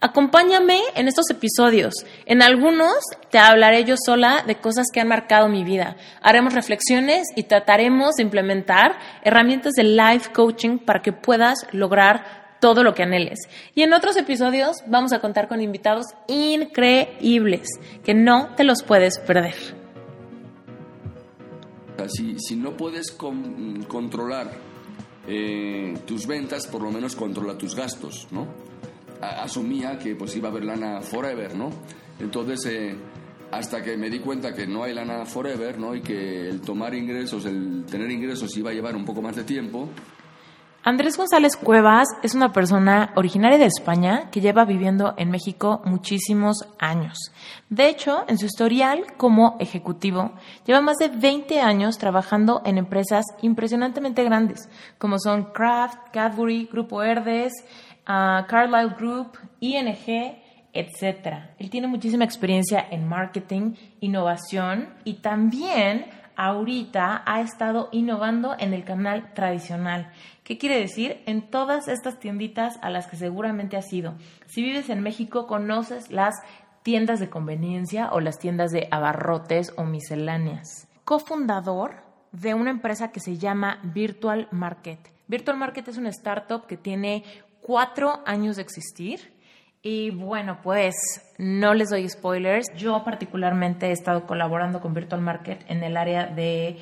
Acompáñame en estos episodios. En algunos te hablaré yo sola de cosas que han marcado mi vida. Haremos reflexiones y trataremos de implementar herramientas de life coaching para que puedas lograr todo lo que anheles. Y en otros episodios vamos a contar con invitados increíbles que no te los puedes perder. Si, no puedes controlar eh, tus ventas, por lo menos controla tus gastos, ¿no? Asumía que pues iba a haber lana forever, ¿no? Entonces, eh, hasta que me di cuenta que no hay lana forever, ¿no? Y que el tomar ingresos, el tener ingresos iba a llevar un poco más de tiempo. Andrés González Cuevas es una persona originaria de España que lleva viviendo en México muchísimos años. De hecho, en su historial como ejecutivo, lleva más de 20 años trabajando en empresas impresionantemente grandes, como son Kraft, Cadbury, Grupo Herdes, Carlyle Group, ING, etc. Él tiene muchísima experiencia en marketing, innovación y también ahorita ha estado innovando en el canal tradicional. ¿Qué quiere decir? En todas estas tienditas a las que seguramente has ido. Si vives en México, conoces las tiendas de conveniencia o las tiendas de abarrotes o misceláneas. Cofundador de una empresa que se llama Virtual Market. Virtual Market es una startup que tiene cuatro años de existir. Y bueno, pues no les doy spoilers. Yo particularmente he estado colaborando con Virtual Market en el área de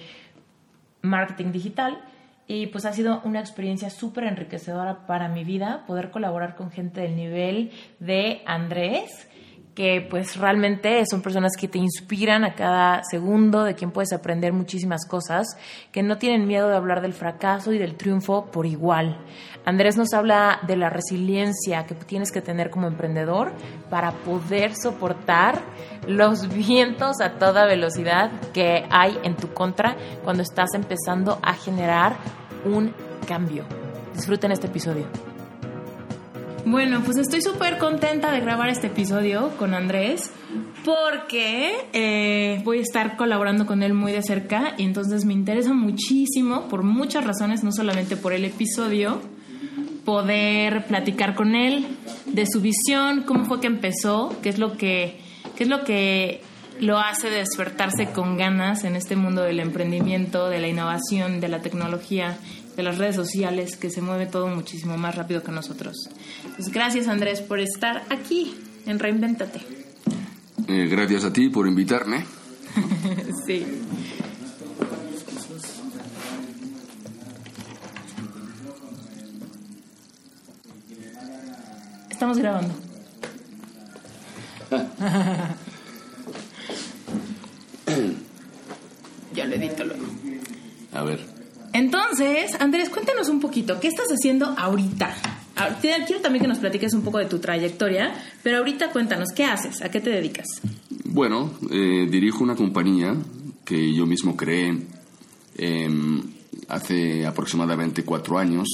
marketing digital y pues ha sido una experiencia súper enriquecedora para mi vida poder colaborar con gente del nivel de Andrés que pues realmente son personas que te inspiran a cada segundo, de quien puedes aprender muchísimas cosas, que no tienen miedo de hablar del fracaso y del triunfo por igual. Andrés nos habla de la resiliencia que tienes que tener como emprendedor para poder soportar los vientos a toda velocidad que hay en tu contra cuando estás empezando a generar un cambio. Disfruten este episodio. Bueno, pues estoy súper contenta de grabar este episodio con Andrés porque eh, voy a estar colaborando con él muy de cerca y entonces me interesa muchísimo, por muchas razones, no solamente por el episodio, poder platicar con él de su visión, cómo fue que empezó, qué es lo que, qué es lo que lo hace despertarse con ganas en este mundo del emprendimiento, de la innovación, de la tecnología de las redes sociales, que se mueve todo muchísimo más rápido que nosotros. Pues gracias Andrés por estar aquí en Reinventate. Eh, gracias a ti por invitarme. sí. Estamos grabando. ya lo edito luego. A ver. Entonces, Andrés, cuéntanos un poquito, ¿qué estás haciendo ahorita? Quiero también que nos platiques un poco de tu trayectoria, pero ahorita cuéntanos, ¿qué haces? ¿A qué te dedicas? Bueno, eh, dirijo una compañía que yo mismo creé em, hace aproximadamente cuatro años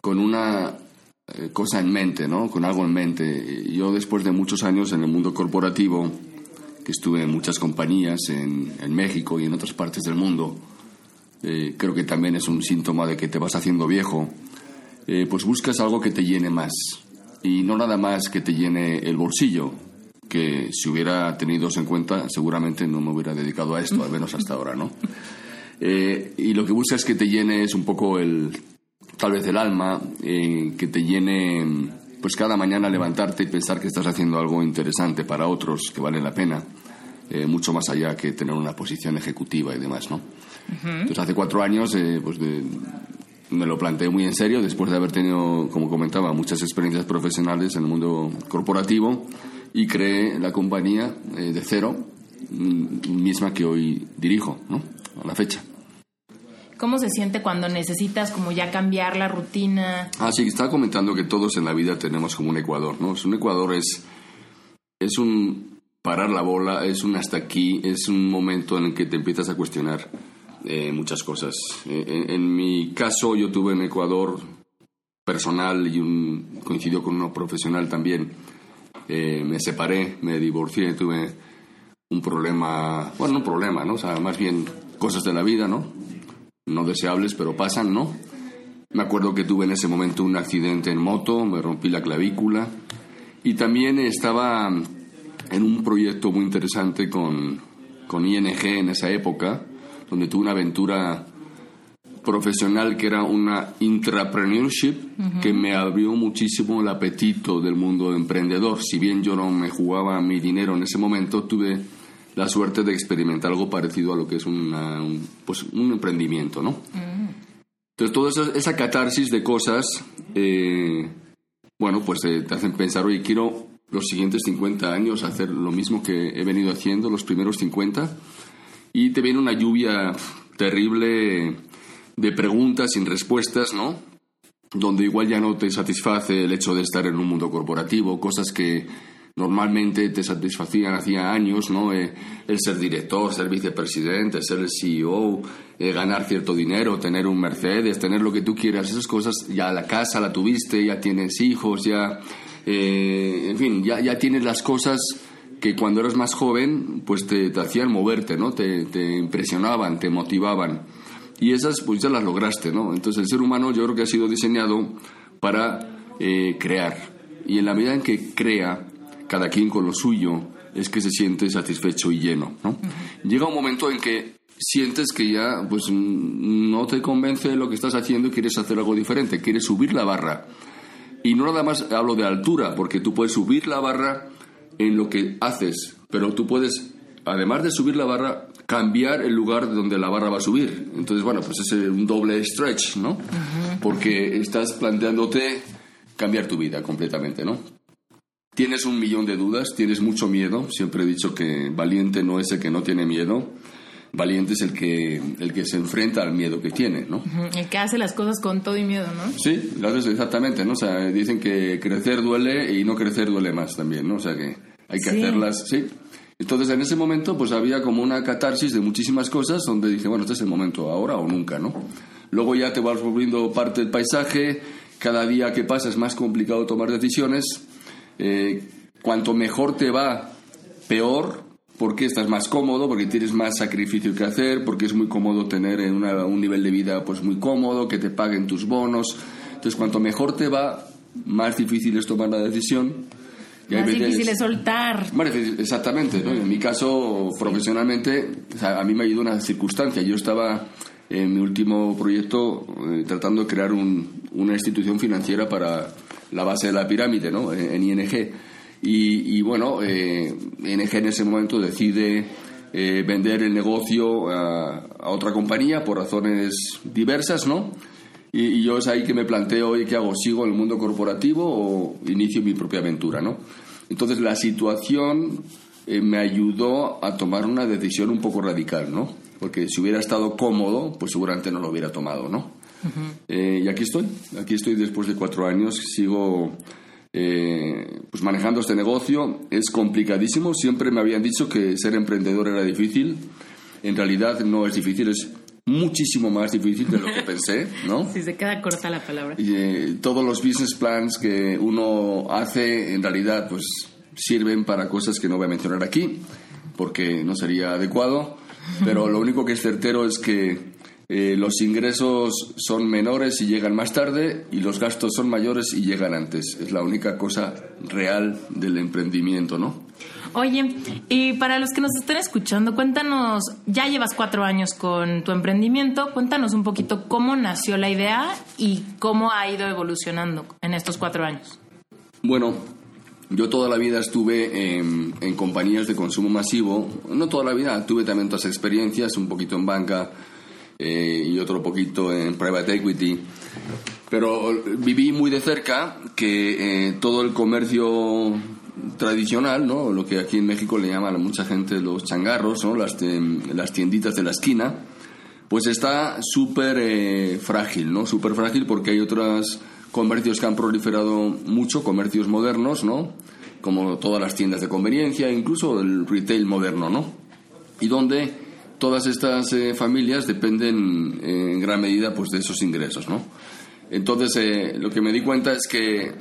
con una eh, cosa en mente, ¿no? Con algo en mente. Yo después de muchos años en el mundo corporativo, que estuve en muchas compañías en, en México y en otras partes del mundo, eh, creo que también es un síntoma de que te vas haciendo viejo, eh, pues buscas algo que te llene más. Y no nada más que te llene el bolsillo, que si hubiera tenido en cuenta seguramente no me hubiera dedicado a esto, al menos hasta ahora, ¿no? Eh, y lo que buscas es que te llene es un poco el, tal vez el alma, que te llene pues cada mañana levantarte y pensar que estás haciendo algo interesante para otros, que vale la pena, mucho más allá que tener una posición ejecutiva y demás, ¿no? Entonces, hace cuatro años eh, pues me lo planteé muy en serio, después de haber tenido, como comentaba, muchas experiencias profesionales en el mundo corporativo y creé la compañía eh, de cero, mm, misma que hoy dirijo, ¿no? A la fecha. ¿Cómo se siente cuando necesitas como ya cambiar la rutina? Ah, sí, estaba comentando que todos en la vida tenemos como un ecuador, ¿no? Un ecuador es, es un, parar la bola, es un hasta aquí, es un momento en el que te empiezas a cuestionar eh, muchas cosas. Eh, en, mi caso, yo tuve en Ecuador personal y un, coincidió con uno profesional también. Eh, me separé, me divorcié, tuve un problema, bueno, un problema, ¿no? Más bien cosas de la vida, ¿no? No deseables, pero pasan, ¿no? Me acuerdo que tuve en ese momento un accidente en moto, me rompí la clavícula y también estaba en un proyecto muy interesante con, con ING en esa época, donde tuve una aventura profesional que era una intrapreneurship que me abrió muchísimo el apetito del mundo emprendedor. Si bien yo no me jugaba mi dinero en ese momento, tuve la suerte de experimentar algo parecido a lo que es una, un, pues, un emprendimiento, ¿no? Entonces, toda esa, esa, catarsis de cosas, eh, bueno, pues te, te hacen pensar, oye, quiero los siguientes 50 años hacer lo mismo que he venido haciendo los primeros 50 y te viene una lluvia terrible de preguntas sin respuestas, ¿no? Donde igual ya no te satisface el hecho de estar en un mundo corporativo, cosas que normalmente te satisfacían hacía años, ¿no? Eh, el ser director, ser vicepresidente, ser el CEO, eh, ganar cierto dinero, tener un Mercedes, tener lo que tú quieras, esas cosas, ya la casa la tuviste, ya tienes hijos, ya, eh, en fin, ya, ya tienes las cosas que cuando eras más joven, pues te, hacían moverte, ¿no? Te, te, impresionaban, te motivaban. Y esas, pues ya las lograste, ¿no? Entonces el ser humano yo creo que ha sido diseñado para eh, crear. Y en la medida en que crea, cada quien con lo suyo, es que se siente satisfecho y lleno, ¿no? Llega un momento en que sientes que ya, pues no te convence lo que estás haciendo y quieres hacer algo diferente, quieres subir la barra. Y no nada más hablo de altura, porque tú puedes subir la barra en lo que haces, pero tú puedes, además de subir la barra, cambiar el lugar donde la barra va a subir. Entonces, bueno, pues es un doble stretch, ¿no? Porque estás planteándote cambiar tu vida completamente, ¿no? Tienes un millón de dudas, tienes mucho miedo. Siempre he dicho que valiente no es el que no tiene miedo. Valiente es el que, el que se enfrenta al miedo que tiene, ¿no? El que hace las cosas con todo y miedo, ¿no? Sí, exactamente, ¿no? O sea, dicen que crecer duele y no crecer duele más también, ¿no? O sea que hay que hacerlas, sí. Entonces en ese momento pues había como una catarsis de muchísimas cosas donde dije, bueno, este es el momento, ahora o nunca, ¿no? Luego ya te vas volviendo parte del paisaje, cada día que pasa es más complicado tomar decisiones, eh, cuanto mejor te va, peor, porque estás más cómodo, porque tienes más sacrificio que hacer, porque es muy cómodo tener un nivel de vida pues muy cómodo, que te paguen tus bonos. Entonces cuanto mejor te va, más difícil es tomar la decisión más difícil es soltar. exactamente. En mi caso, profesionalmente, a mí me ha ayudado una circunstancia. Yo estaba en mi último proyecto eh, tratando de crear una institución financiera para la base de la pirámide, ¿no? En, ING. Y, bueno, eh, ING en ese momento decide eh, vender el negocio a, a, otra compañía por razones diversas, ¿no? Y, yo es ahí que me planteo, hoy ¿qué hago? ¿Sigo en el mundo corporativo o inicio mi propia aventura, no? Entonces la situación eh, me ayudó a tomar una decisión un poco radical, ¿no? Porque si hubiera estado cómodo, pues seguramente no lo hubiera tomado, ¿no? Eh, y aquí estoy, aquí estoy después de cuatro años, sigo eh, pues manejando este negocio. Es complicadísimo, siempre me habían dicho que ser emprendedor era difícil. En realidad no es difícil, es muchísimo más difícil de lo que pensé, ¿no? Sí, se queda corta la palabra. Y eh, todos los business plans que uno hace, en realidad, pues sirven para cosas que no voy a mencionar aquí, porque no sería adecuado, pero lo único que es certero es que eh, los ingresos son menores y llegan más tarde y los gastos son mayores y llegan antes. Es la única cosa real del emprendimiento, ¿no? Oye, y para los que nos estén escuchando, cuéntanos, ya llevas cuatro años con tu emprendimiento, cuéntanos un poquito cómo nació la idea y cómo ha ido evolucionando en estos cuatro años. Bueno, yo toda la vida estuve en, compañías de consumo masivo, no toda la vida, tuve también otras experiencias, un poquito en banca eh, y otro poquito en private equity, pero viví muy de cerca que eh, todo el comercio tradicional, ¿no? Lo que aquí en México le llaman a mucha gente los changarros, ¿no? Las, las tienditas de la esquina, pues está súper eh, frágil, ¿no? Súper frágil porque hay otros comercios que han proliferado mucho, comercios modernos, ¿no? como todas las tiendas de conveniencia, incluso el retail moderno, ¿no? Y donde todas estas eh, familias dependen en gran medida pues de esos ingresos, ¿no? Entonces, eh, lo que me di cuenta es que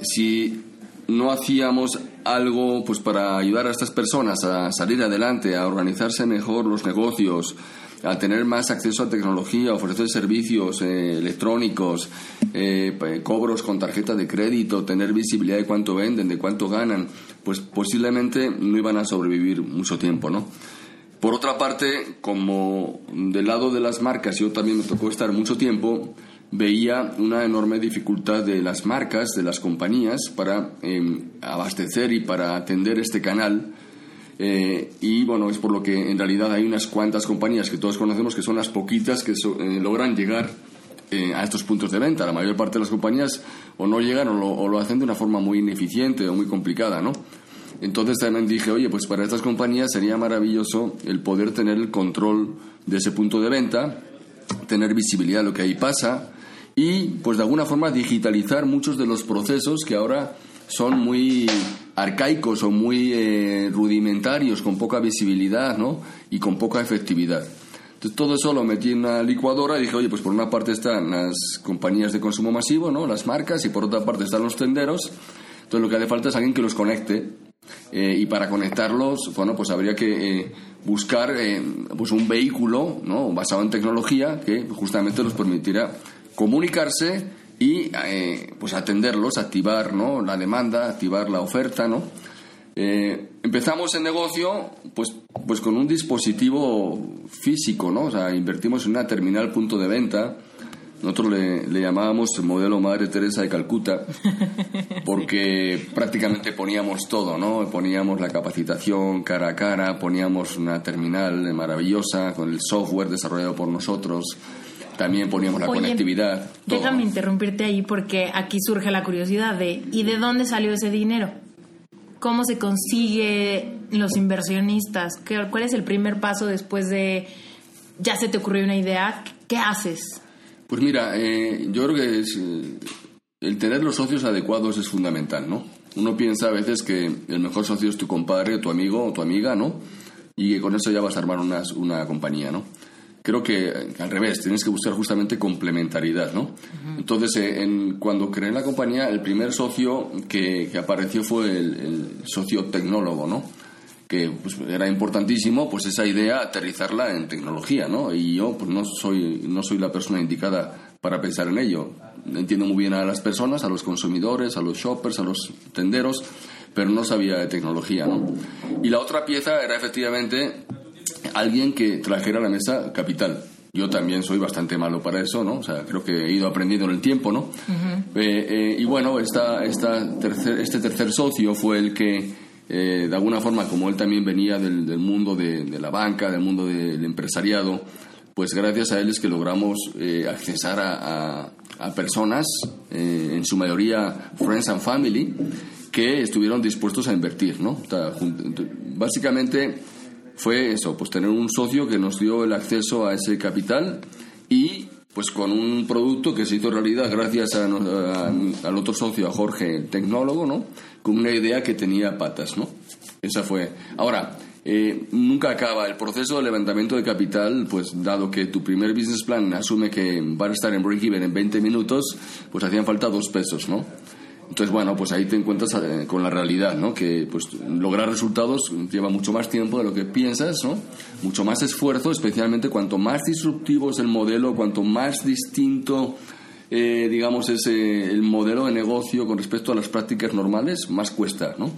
si no hacíamos algo pues para ayudar a estas personas a salir adelante, a organizarse mejor los negocios, a tener más acceso a tecnología, ofrecer servicios eh, electrónicos, eh, cobros con tarjeta de crédito, tener visibilidad de cuánto venden, de cuánto ganan, pues posiblemente no iban a sobrevivir mucho tiempo, ¿no? Por otra parte, como del lado de las marcas yo también me tocó estar mucho tiempo, veía una enorme dificultad de las marcas, de las compañías, para em, abastecer y para atender este canal. Eh, y bueno, es por lo que en realidad hay unas cuantas compañías que todos conocemos que son las poquitas que eh, logran llegar eh, a estos puntos de venta. La mayor parte de las compañías o no llegan o lo, o lo, hacen de una forma muy ineficiente o muy complicada, ¿no? Entonces también dije, oye, pues para estas compañías sería maravilloso el poder tener el control de ese punto de venta, tener visibilidad de lo que ahí pasa, y pues de alguna forma digitalizar muchos de los procesos que ahora son muy arcaicos o muy eh, rudimentarios, con poca visibilidad ¿no? y con poca efectividad. Entonces todo eso lo metí en una licuadora y dije, oye, pues por una parte están las compañías de consumo masivo, ¿no? las marcas, y por otra parte están los tenderos. Entonces lo que hace falta es alguien que los conecte. Eh, y para conectarlos, bueno, pues habría que eh, buscar pues un vehículo ¿no? basado en tecnología que justamente los permitiera comunicarse y eh, pues atenderlos, activar ¿no? la demanda, activar la oferta, ¿no? Eh, empezamos el negocio pues, pues con un dispositivo físico, ¿no? O sea, invertimos en una terminal punto de venta. Nosotros le, le llamábamos modelo Madre Teresa de Calcuta porque prácticamente poníamos todo, ¿no? Poníamos la capacitación cara a cara, poníamos una terminal maravillosa con el software desarrollado por nosotros, también poníamos la conectividad. Déjame interrumpirte ahí porque aquí surge la curiosidad de ¿y de dónde salió ese dinero? ¿Cómo se consigue los inversionistas? ¿Cuál es el primer paso después de ya se te ocurrió una idea? ¿Qué haces? Pues mira, eh, yo creo que es, eh, el tener los socios adecuados es fundamental, ¿no? Uno piensa a veces que el mejor socio es tu compadre, tu amigo o tu amiga, ¿no? Y que con eso ya vas a armar una, una compañía, ¿no? creo que al revés, tienes que buscar justamente complementariedad, ¿no? Entonces, eh, en, cuando creé la compañía, el primer socio que, que apareció fue el, socio tecnólogo, ¿no? Que pues, era importantísimo, pues esa idea, aterrizarla en tecnología, ¿no? Y yo, pues no soy, no soy la persona indicada para pensar en ello. Entiendo muy bien a las personas, a los consumidores, a los shoppers, a los tenderos, pero no sabía de tecnología, ¿no? Y la otra pieza era efectivamente alguien que trajera a la mesa capital. Yo también soy bastante malo para eso, ¿no? O sea, creo que he ido aprendiendo en el tiempo, ¿no? Eh, eh, y bueno, esta, esta tercer, este tercer socio fue el que, eh, de alguna forma, como él también venía del, del mundo de, la banca, del mundo del empresariado, pues gracias a él es que logramos accesar a, a, personas, en su mayoría friends and family, que estuvieron dispuestos a invertir, ¿no? Básicamente fue eso, pues tener un socio que nos dio el acceso a ese capital y pues con un producto que se hizo realidad gracias a, al otro socio, a Jorge, tecnólogo, ¿no? Con una idea que tenía patas, ¿no? Esa fue. Ahora, eh, nunca acaba el proceso de levantamiento de capital, pues dado que tu primer business plan asume que van a estar en break-even en 20 minutos, pues hacían falta dos pesos, ¿no? Entonces, bueno, pues ahí te encuentras eh, con la realidad, ¿no? Que pues lograr resultados lleva mucho más tiempo de lo que piensas, ¿no? Mucho más esfuerzo, especialmente cuanto más disruptivo es el modelo, cuanto más distinto, eh, digamos, es eh, el modelo de negocio con respecto a las prácticas normales, más cuesta, ¿no?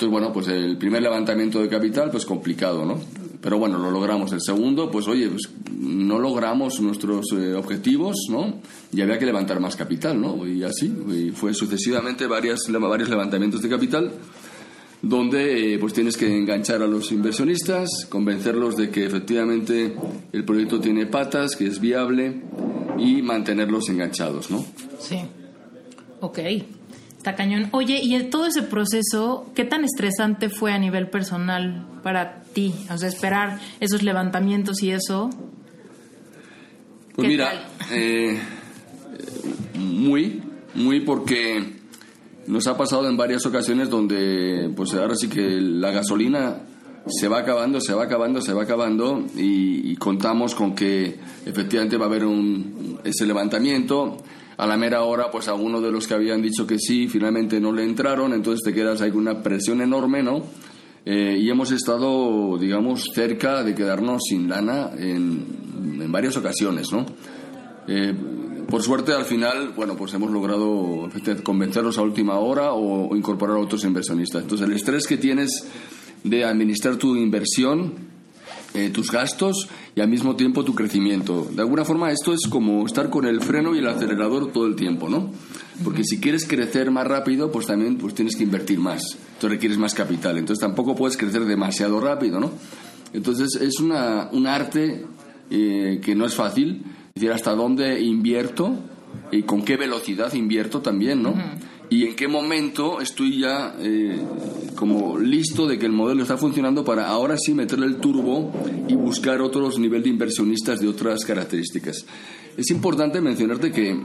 Entonces, bueno, pues el primer levantamiento de capital, pues complicado, ¿no? Pero bueno, lo logramos. El segundo, pues oye, pues no logramos nuestros eh, objetivos, ¿no? Y había que levantar más capital, ¿no? Y así, y fue sucesivamente varias, varios levantamientos de capital donde eh, pues tienes que enganchar a los inversionistas, convencerlos de que efectivamente el proyecto tiene patas, que es viable y mantenerlos enganchados, ¿no? Sí. Ok. Está cañón. Oye, y todo ese proceso, ¿qué tan estresante fue a nivel personal para ti? O sea, esperar esos levantamientos y eso. Pues mira, eh, muy, muy porque nos ha pasado en varias ocasiones donde, pues ahora sí que la gasolina se va acabando, se va acabando, se va acabando y, contamos con que efectivamente va a haber un, ese levantamiento. A la mera hora, pues algunos de los que habían dicho que sí, finalmente no le entraron, entonces te quedas ahí con una presión enorme, ¿no? Eh, y hemos estado, digamos, cerca de quedarnos sin lana en, en varias ocasiones, ¿no? Eh, por suerte, al final, bueno, pues hemos logrado convencerlos a última hora o, incorporar a otros inversionistas. Entonces, el estrés que tienes de administrar tu inversión, eh, tus gastos y al mismo tiempo tu crecimiento. De alguna forma, esto es como estar con el freno y el acelerador todo el tiempo, ¿no? Porque si quieres crecer más rápido, pues también pues tienes que invertir más. Entonces requieres más capital. Entonces tampoco puedes crecer demasiado rápido, ¿no? Entonces es una, un arte eh, que no es fácil es decir, hasta dónde invierto y con qué velocidad invierto también, ¿no? Y en qué momento estoy ya eh, como listo de que el modelo está funcionando para ahora sí meterle el turbo y buscar otros niveles de inversionistas de otras características. Es importante mencionarte que,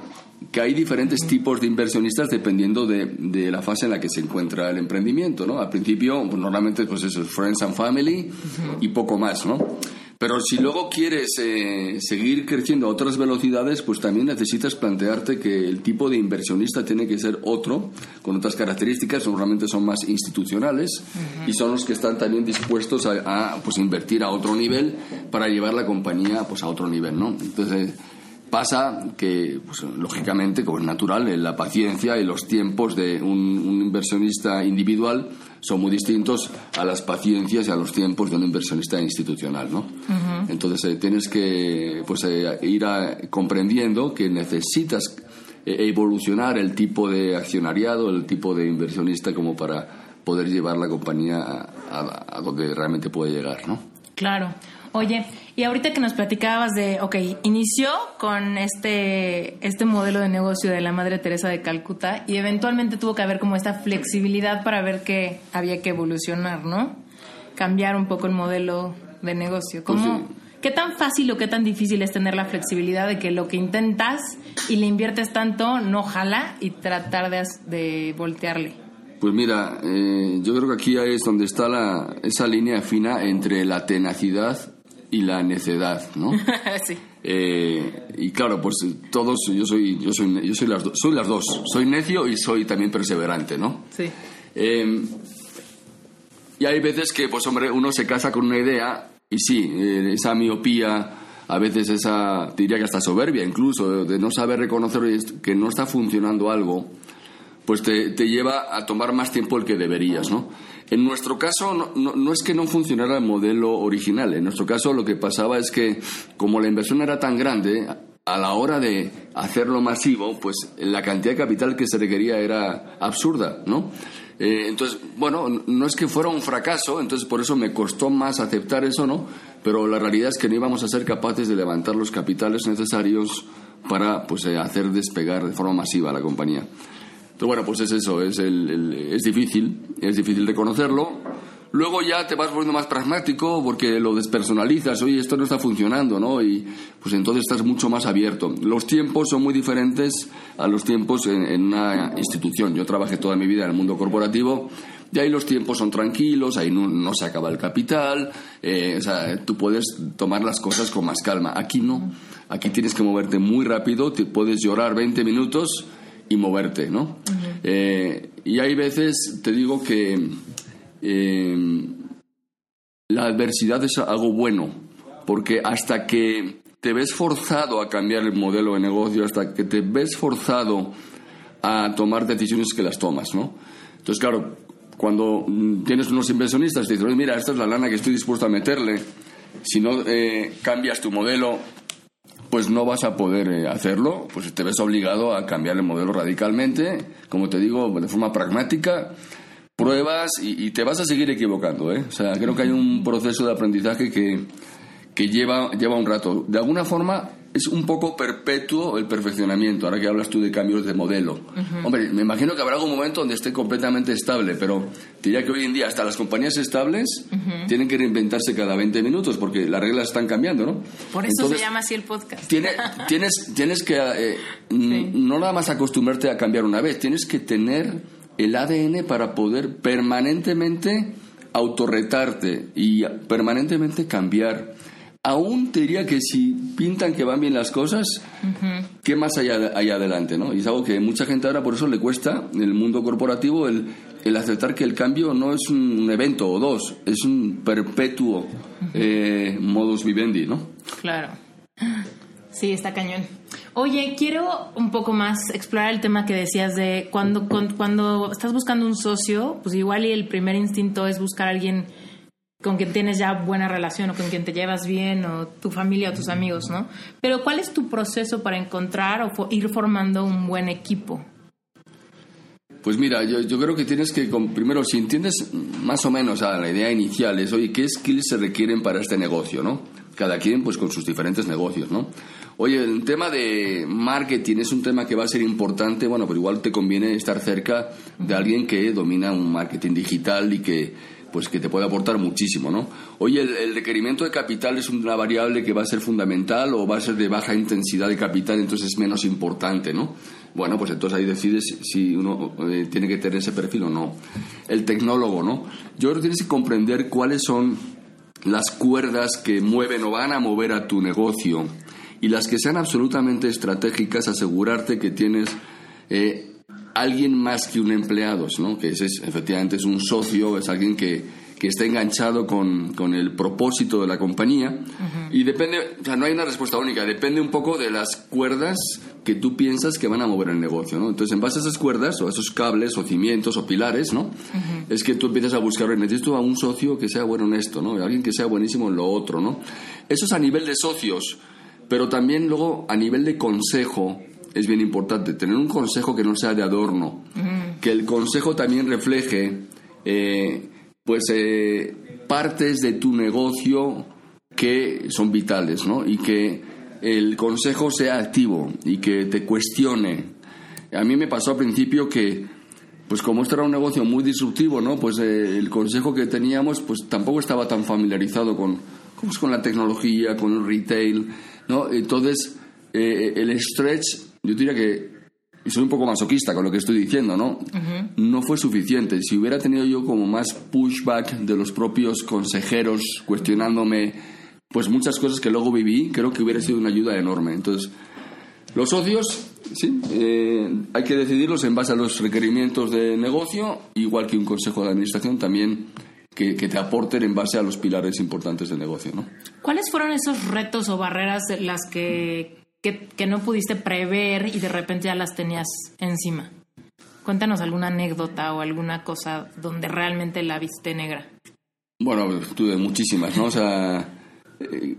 que hay diferentes tipos de inversionistas dependiendo de, de, la fase en la que se encuentra el emprendimiento, ¿no? Al principio, pues, normalmente, pues eso, friends and family y poco más, ¿no? Pero si luego quieres eh, seguir creciendo a otras velocidades, pues también necesitas plantearte que el tipo de inversionista tiene que ser otro, con otras características, normalmente son más institucionales y son los que están también dispuestos a, pues, invertir a otro nivel para llevar la compañía pues, a otro nivel. ¿no? Entonces, pasa que, pues, lógicamente, como es natural, la paciencia y los tiempos de un inversionista individual son muy distintos a las paciencias y a los tiempos de un inversionista institucional, ¿no? Entonces eh, tienes que pues, eh, ir comprendiendo que necesitas eh, evolucionar el tipo de accionariado, el tipo de inversionista como para poder llevar la compañía a, a donde realmente puede llegar, ¿no? Claro. Oye, y ahorita que nos platicabas de, ok, inició con este, este modelo de negocio de la Madre Teresa de Calcuta y eventualmente tuvo que haber como esta flexibilidad para ver que había que evolucionar, ¿no? Cambiar un poco el modelo de negocio. Pues ¿Cómo, ¿Qué tan fácil o qué tan difícil es tener la flexibilidad de que lo que intentas y le inviertes tanto no jala y tratar de, de voltearle? Pues mira, eh, yo creo que aquí es donde está la, esa línea fina entre la tenacidad y la necedad, ¿no? sí. Eh, y claro, pues todos, yo soy, yo soy, yo soy las, soy las dos. Soy necio y soy también perseverante, ¿no? Sí. Em, y hay veces que, pues hombre, uno se casa con una idea y sí, eh, esa miopía, a veces esa, diría que hasta soberbia incluso, de no saber reconocer que no está funcionando algo, pues te, te lleva a tomar más tiempo el que deberías, ¿no? En nuestro caso no, no, es que no funcionara el modelo original, en nuestro caso lo que pasaba es que como la inversión era tan grande, a la hora de hacerlo masivo, pues la cantidad de capital que se requería era absurda, ¿no? Eh, entonces, bueno, no es que fuera un fracaso, entonces por eso me costó más aceptar eso, ¿no? Pero la realidad es que no íbamos a ser capaces de levantar los capitales necesarios para pues, eh, hacer despegar de forma masiva la compañía. Entonces, bueno, pues es eso, es, el, es difícil, es difícil reconocerlo. Luego ya te vas volviendo más pragmático porque lo despersonalizas, oye, esto no está funcionando, ¿no? Y pues entonces estás mucho más abierto. Los tiempos son muy diferentes a los tiempos en, una institución. Yo trabajé toda mi vida en el mundo corporativo y ahí los tiempos son tranquilos, ahí no, se acaba el capital, eh, o sea, tú puedes tomar las cosas con más calma. Aquí no, aquí tienes que moverte muy rápido, te puedes llorar 20 minutos y moverte, ¿no? Eh, y hay veces, te digo que eh, la adversidad es algo bueno, porque hasta que te ves forzado a cambiar el modelo de negocio, hasta que te ves forzado a tomar decisiones que las tomas, ¿no? Entonces, claro, cuando tienes unos inversionistas, te dicen, mira, esta es la lana que estoy dispuesto a meterle, si no eh, cambias tu modelo, pues no vas a poder eh, hacerlo, pues te ves obligado a cambiar el modelo radicalmente, como te digo, de forma pragmática, pruebas y, te vas a seguir equivocando, ¿eh? O sea, creo que hay un proceso de aprendizaje que, que lleva, lleva un rato. De alguna forma, es un poco perpetuo el perfeccionamiento, ahora que hablas tú de cambios de modelo. Hombre, me imagino que habrá algún momento donde esté completamente estable, pero diría que hoy en día hasta las compañías estables tienen que reinventarse cada 20 minutos porque las reglas están cambiando, ¿no? Por eso se llama así el podcast. tienes, tienes que eh, no nada más acostumbrarte a cambiar una vez, tienes que tener el ADN para poder permanentemente autorretarte y permanentemente cambiar. Aún te diría que si pintan que van bien las cosas, ¿qué más hay, hay, adelante? ¿no? Y es algo que mucha gente ahora por eso le cuesta en el mundo corporativo el, el aceptar que el cambio no es un evento o dos, es un perpetuo eh, modus vivendi, ¿no? Claro. Sí, está cañón. Oye, quiero un poco más explorar el tema que decías de cuando, cuando estás buscando un socio, pues igual y el primer instinto es buscar a alguien con quien tienes ya buena relación o con quien te llevas bien o tu familia o tus amigos, ¿no? Pero ¿cuál es tu proceso para encontrar o ir formando un buen equipo? Pues mira, yo, yo creo que tienes que, primero, si entiendes más o menos a la idea inicial, es, oye, ¿qué skills se requieren para este negocio, no? Cada quien, pues, con sus diferentes negocios, ¿no? Oye, el tema de marketing es un tema que va a ser importante, bueno, pero igual te conviene estar cerca de alguien que domina un marketing digital y que pues que te puede aportar muchísimo, ¿no? Oye, el, requerimiento de capital es una variable que va a ser fundamental o va a ser de baja intensidad de capital, entonces es menos importante, ¿no? Bueno, pues entonces ahí decides si uno eh, tiene que tener ese perfil o no. El tecnólogo, ¿no? Yo creo que tienes que comprender cuáles son las cuerdas que mueven o van a mover a tu negocio y las que sean absolutamente estratégicas, asegurarte que tienes eh, alguien más que un empleado, ¿no? que ese es, efectivamente es un socio, es alguien que, que está enganchado con, con, el propósito de la compañía. Y depende, o sea, no hay una respuesta única, depende un poco de las cuerdas que tú piensas que van a mover el negocio. ¿no? Entonces, en base a esas cuerdas, o a esos cables, o cimientos, o pilares, ¿no? es que tú empiezas a buscar, necesito a un socio que sea bueno en esto, ¿no? alguien que sea buenísimo en lo otro. ¿no? Eso es a nivel de socios, pero también luego a nivel de consejo es bien importante, tener un consejo que no sea de adorno, que el consejo también refleje eh, pues eh, partes de tu negocio que son vitales, ¿no? Y que el consejo sea activo y que te cuestione. A mí me pasó al principio que, pues como esto era un negocio muy disruptivo, ¿no? Pues eh, el consejo que teníamos, pues tampoco estaba tan familiarizado con, pues, con la tecnología, con el retail, ¿no? Entonces, el stretch yo diría que, y soy un poco masoquista con lo que estoy diciendo, ¿no? No fue suficiente. Si hubiera tenido yo como más pushback de los propios consejeros cuestionándome, pues muchas cosas que luego viví, creo que hubiera sido una ayuda enorme. Entonces, los socios, sí, eh, hay que decidirlos en base a los requerimientos de negocio, igual que un consejo de administración también que, que, te aporten en base a los pilares importantes del negocio. ¿no? ¿Cuáles fueron esos retos o barreras de las que que, no pudiste prever y de repente ya las tenías encima. Cuéntanos alguna anécdota o alguna cosa donde realmente la viste negra. Bueno, tuve muchísimas, ¿no? O sea, eh,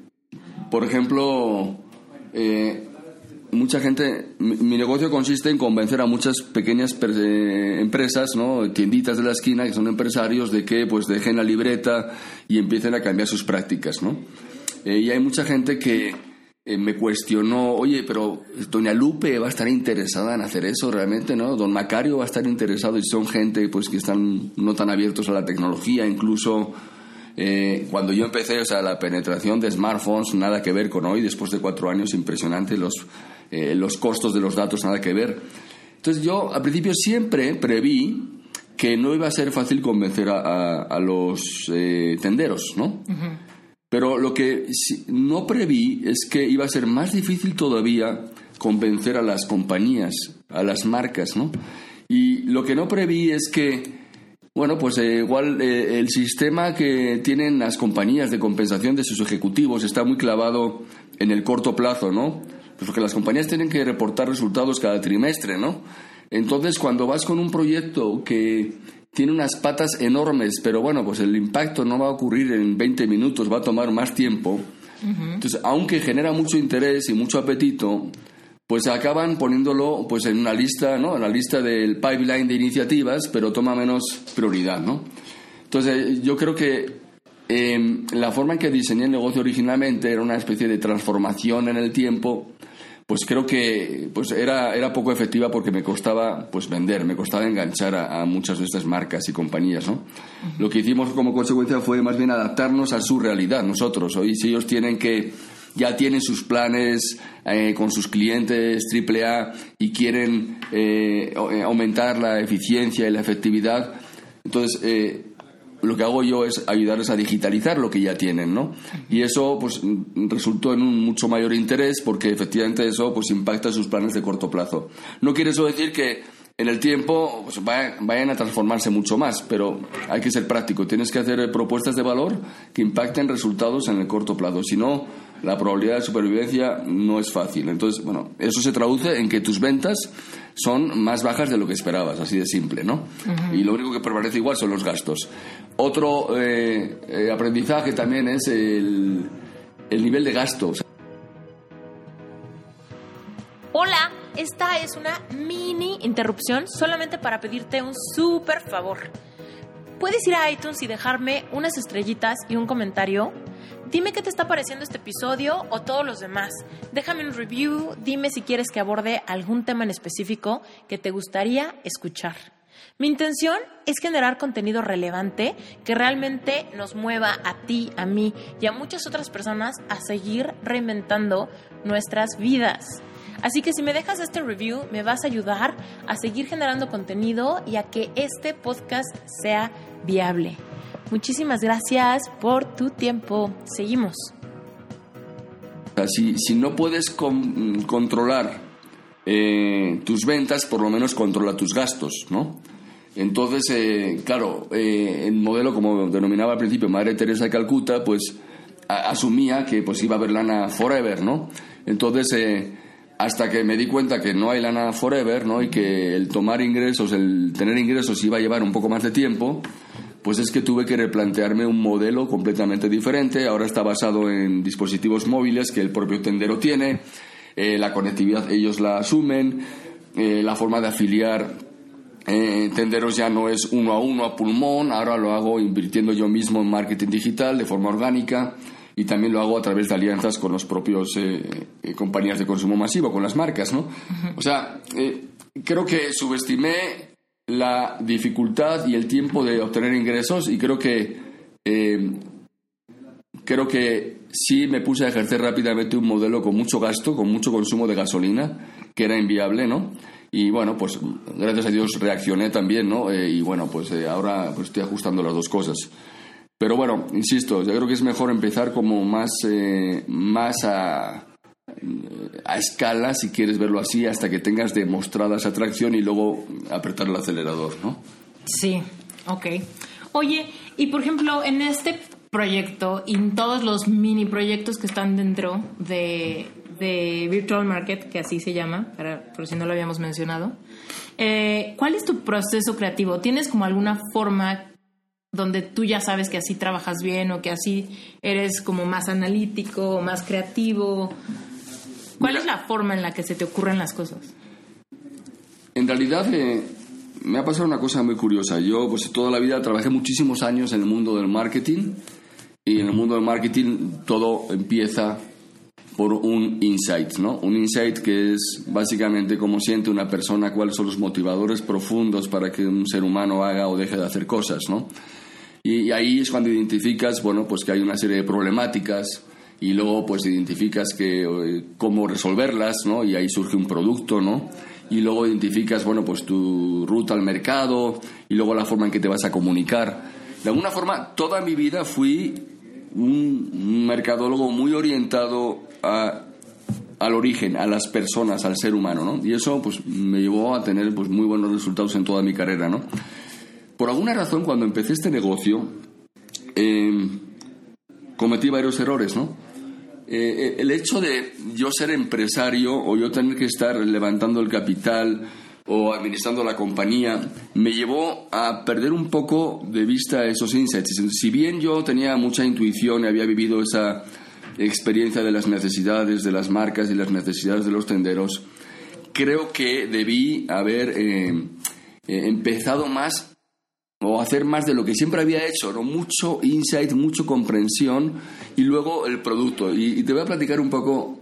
por ejemplo, eh, mucha gente, mi, negocio consiste en convencer a muchas pequeñas eh, empresas, ¿no? Tienditas de la esquina que son empresarios de que pues dejen la libreta y empiecen a cambiar sus prácticas, ¿no? y hay mucha gente que eh, me cuestionó, oye, pero doña Lupe va a estar interesada en hacer eso realmente, ¿no? Don Macario va a estar interesado y son gente pues que están no tan abiertos a la tecnología, incluso eh, cuando yo empecé, o sea, la penetración de smartphones, nada que ver con hoy, después de cuatro años, impresionante, los, eh, los costos de los datos, nada que ver. Entonces yo al principio siempre preví que no iba a ser fácil convencer a, los tenderos, ¿no? Pero lo que no preví es que iba a ser más difícil todavía convencer a las compañías, a las marcas, ¿no? Y lo que no preví es que, bueno, pues eh, igual eh, el sistema que tienen las compañías de compensación de sus ejecutivos está muy clavado en el corto plazo, ¿no? Pues porque las compañías tienen que reportar resultados cada trimestre, ¿no? Entonces, cuando vas con un proyecto que tiene unas patas enormes, pero bueno, pues el impacto no va a ocurrir en 20 minutos, va a tomar más tiempo. Entonces, aunque genera mucho interés y mucho apetito, pues acaban poniéndolo pues en una lista, ¿no? En la lista del pipeline de iniciativas, pero toma menos prioridad, ¿no? Entonces, yo creo que em, la forma en que diseñé el negocio originalmente era una especie de transformación en el tiempo pues creo que pues era, era poco efectiva porque me costaba pues vender, me costaba enganchar a, muchas de estas marcas y compañías, ¿no? Lo que hicimos como consecuencia fue más bien adaptarnos a su realidad nosotros. Hoy si ellos tienen que ya tienen sus planes eh, con sus clientes AAA y quieren eh, eh, aumentar la eficiencia y la efectividad. Entonces, lo que hago yo es ayudarles a digitalizar lo que ya tienen, ¿no? Y eso, pues, resultó en un mucho mayor interés porque efectivamente eso, pues, impacta sus planes de corto plazo. No quiere eso decir que en el tiempo pues, vayan a transformarse mucho más, pero hay que ser práctico. Tienes que hacer propuestas de valor que impacten resultados en el corto plazo. Si no, la probabilidad de supervivencia no es fácil. Entonces, bueno, eso se traduce en que tus ventas son más bajas de lo que esperabas, así de simple, ¿no? Y lo único que permanece igual son los gastos. Otro eh, eh, aprendizaje también es el, el nivel de gastos. Hola, esta es una mini interrupción solamente para pedirte un súper favor. Puedes ir a iTunes y dejarme unas estrellitas y un comentario. Dime qué te está pareciendo este episodio o todos los demás. Déjame un review, dime si quieres que aborde algún tema en específico que te gustaría escuchar. Mi intención es generar contenido relevante que realmente nos mueva a ti, a mí y a muchas otras personas a seguir reinventando nuestras vidas. Así que si me dejas este review, me vas a ayudar a seguir generando contenido y a que este podcast sea viable. Muchísimas gracias por tu tiempo. Seguimos. Si, si no puedes controlar eh, tus ventas, por lo menos controla tus gastos, ¿no? Entonces, eh, claro, eh, el modelo, como denominaba al principio Madre Teresa de Calcuta, pues asumía que pues iba a haber lana forever, ¿no? Entonces, hasta que me di cuenta que no hay lana forever, ¿no? Y que el tomar ingresos, el tener ingresos iba a llevar un poco más de tiempo, pues es que tuve que replantearme un modelo completamente diferente. Ahora está basado en dispositivos móviles que el propio tendero tiene, eh, la conectividad ellos la asumen, eh, la forma de afiliar eh, tenderos ya no es uno a uno a pulmón, ahora lo hago invirtiendo yo mismo en marketing digital de forma orgánica y también lo hago a través de alianzas con los propios compañías de consumo masivo, con las marcas, ¿no? O sea, creo que subestimé la dificultad y el tiempo de obtener ingresos y creo que creo que sí me puse a ejercer rápidamente un modelo con mucho gasto, con mucho consumo de gasolina, que era inviable, ¿no? Y bueno, pues gracias a Dios reaccioné también, ¿no? y bueno, pues ahora pues estoy ajustando las dos cosas. Pero bueno, insisto, yo creo que es mejor empezar como más, eh, más a, a escala, si quieres verlo así, hasta que tengas demostrada esa atracción y luego apretar el acelerador, ¿no? Sí, ok. Oye, y por ejemplo, en este proyecto y en todos los mini proyectos que están dentro de, de Virtual Market, que así se llama, para, por si no lo habíamos mencionado, eh, ¿cuál es tu proceso creativo? ¿Tienes como alguna forma donde tú ya sabes que así trabajas bien o que así eres como más analítico, más creativo? ¿Cuál es la forma en la que se te ocurren las cosas? En realidad eh, me ha pasado una cosa muy curiosa. Yo pues toda la vida trabajé muchísimos años en el mundo del marketing y en el mundo del marketing todo empieza por un insight, ¿no? Un insight que es básicamente cómo siente una persona, cuáles son los motivadores profundos para que un ser humano haga o deje de hacer cosas, ¿no? Y, ahí es cuando identificas, bueno, pues que hay una serie de problemáticas y luego pues identificas que eh, cómo resolverlas, ¿no? Y ahí surge un producto, ¿no? Y luego identificas, bueno, pues tu ruta al mercado y luego la forma en que te vas a comunicar. De alguna forma, toda mi vida fui un, mercadólogo muy orientado a, al origen, a las personas, al ser humano, ¿no? Y eso pues me llevó a tener pues muy buenos resultados en toda mi carrera, ¿no? Por alguna razón, cuando empecé este negocio, em, cometí varios errores, ¿no? Eh, eh, el hecho de yo ser empresario o yo tener que estar levantando el capital o administrando la compañía me llevó a perder un poco de vista esos insights. Si bien yo tenía mucha intuición y había vivido esa experiencia de las necesidades de las marcas y las necesidades de los tenderos, creo que debí haber em, eh, empezado más o hacer más de lo que siempre había hecho, ¿no? Mucho insight, mucho comprensión y luego el producto. Y, te voy a platicar un poco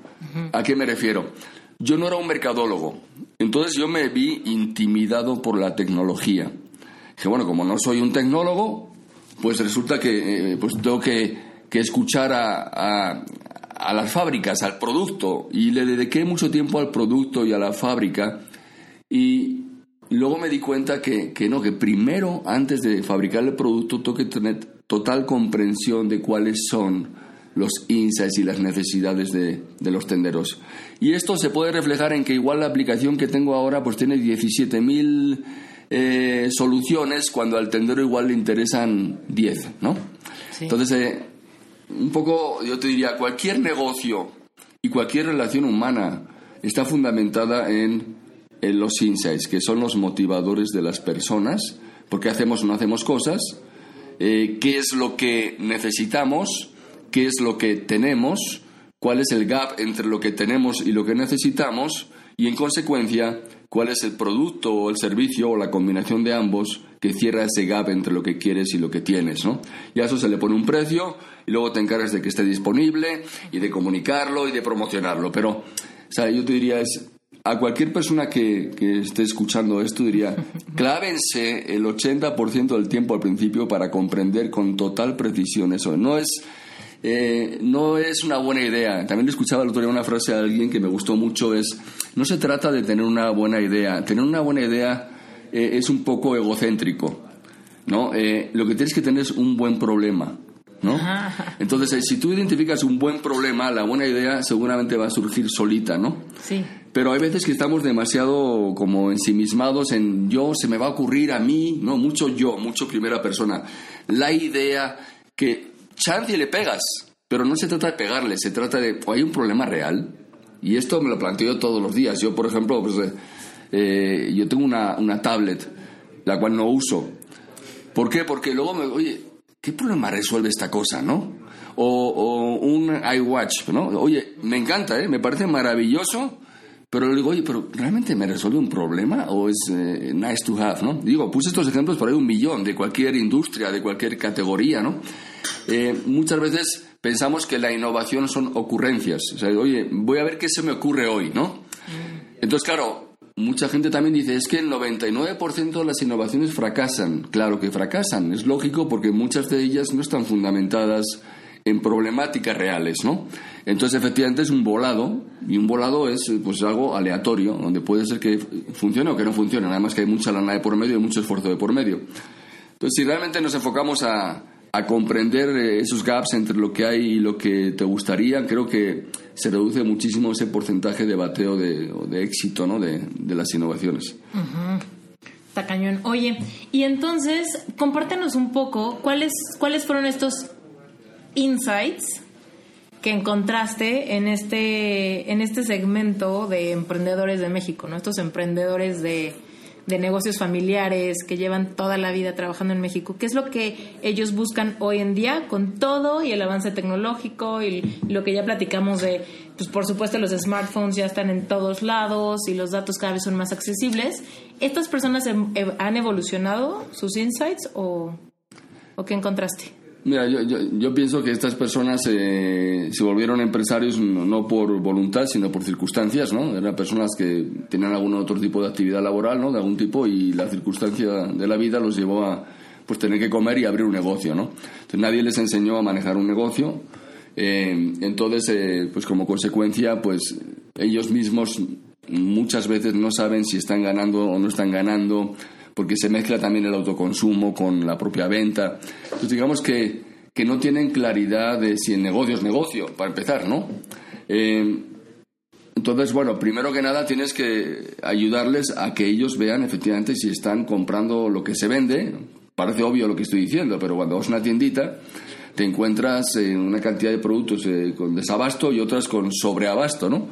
a qué me refiero. Yo no era un mercadólogo, entonces yo me vi intimidado por la tecnología. Que bueno, como no soy un tecnólogo, pues resulta que eh, pues tengo que, escuchar a, a las fábricas, al producto, y le dediqué mucho tiempo al producto y a la fábrica, y luego me di cuenta que, que no, que primero, antes de fabricar el producto, tengo que tener total comprensión de cuáles son los insights y las necesidades de, de, los tenderos. Y esto se puede reflejar en que igual la aplicación que tengo ahora pues tiene 17.000 eh, soluciones cuando al tendero igual le interesan 10, ¿no? Entonces, eh, un poco, yo te diría, cualquier negocio y cualquier relación humana está fundamentada en, en los insights, que son los motivadores de las personas, porque hacemos o no hacemos cosas, eh, qué es lo que necesitamos, qué es lo que tenemos, cuál es el gap entre lo que tenemos y lo que necesitamos, y en consecuencia, cuál es el producto o el servicio o la combinación de ambos que cierra ese gap entre lo que quieres y lo que tienes, ¿no? Y a eso se le pone un precio y luego te encargas de que esté disponible y de comunicarlo y de promocionarlo. Pero, o sea, yo te diría es a cualquier persona que, que, esté escuchando esto diría, clávense el 80% del tiempo al principio para comprender con total precisión eso. No es, eh, no es una buena idea. También escuchaba el otro día una frase de alguien que me gustó mucho, es, no se trata de tener una buena idea. Tener una buena idea eh, es un poco egocéntrico, ¿no? Eh, lo que tienes que tener es un buen problema, ¿no? Entonces, si tú identificas un buen problema, la buena idea seguramente va a surgir solita, ¿no? Sí. Pero hay veces que estamos demasiado como ensimismados en yo, se me va a ocurrir a mí, ¿no? Mucho yo, mucho primera persona. La idea que chance le pegas, pero no se trata de pegarle, se trata de, hay un problema real, y esto me lo planteo todos los días. Yo, por ejemplo, pues, eh, yo tengo una, una, tablet, la cual no uso. ¿Por qué? Porque luego me, oye, ¿qué problema resuelve esta cosa, no? O, o un iWatch, ¿no? Oye, me encanta, ¿eh? Me parece maravilloso, pero le digo, oye, pero ¿realmente me resuelve un problema o es eh, nice to have, no? Digo, puse estos ejemplos por ahí un millón, de cualquier industria, de cualquier categoría, ¿no? Eh, muchas veces pensamos que la innovación son ocurrencias. O sea, oye, voy a ver qué se me ocurre hoy, ¿no? Entonces, claro, mucha gente también dice, es que el 99% de las innovaciones fracasan. Claro que fracasan, es lógico porque muchas de ellas no están fundamentadas en problemáticas reales, ¿no? Entonces, efectivamente, es un volado, y un volado es pues algo aleatorio, donde puede ser que funcione o que no funcione, nada más que hay mucha lana de por medio y mucho esfuerzo de por medio. Entonces, si realmente nos enfocamos a, a comprender eh, esos gaps entre lo que hay y lo que te gustaría, creo que se reduce muchísimo ese porcentaje de bateo de, de éxito ¿no? de, de, las innovaciones. Está cañón. Oye, y entonces, compártenos un poco cuáles, cuáles fueron estos insights que encontraste en este, en este segmento de emprendedores de México, ¿no? Estos emprendedores de, de negocios familiares que llevan toda la vida trabajando en México. ¿Qué es lo que ellos buscan hoy en día con todo y el avance tecnológico y lo que ya platicamos de, pues por supuesto los smartphones ya están en todos lados y los datos cada vez son más accesibles? ¿Estas personas han evolucionado sus insights o, o qué encontraste? Mira, yo, yo, yo, pienso que estas personas eh, se volvieron empresarios no, no, por voluntad, sino por circunstancias, ¿no? Eran personas que tenían algún otro tipo de actividad laboral, ¿no? De algún tipo y la circunstancia de la vida los llevó a pues tener que comer y abrir un negocio, ¿no? Nadie les enseñó a manejar un negocio, eh, entonces eh, pues como consecuencia pues ellos mismos muchas veces no saben si están ganando o no están ganando, porque se mezcla también el autoconsumo con la propia venta. Entonces digamos que, que no tienen claridad de si el negocio es negocio, para empezar, ¿no? Eh, entonces, bueno, primero que nada tienes que ayudarles a que ellos vean efectivamente si están comprando lo que se vende. Parece obvio lo que estoy diciendo, pero cuando vas a una tiendita te encuentras en una cantidad de productos eh, con desabasto y otras con sobreabasto, ¿no?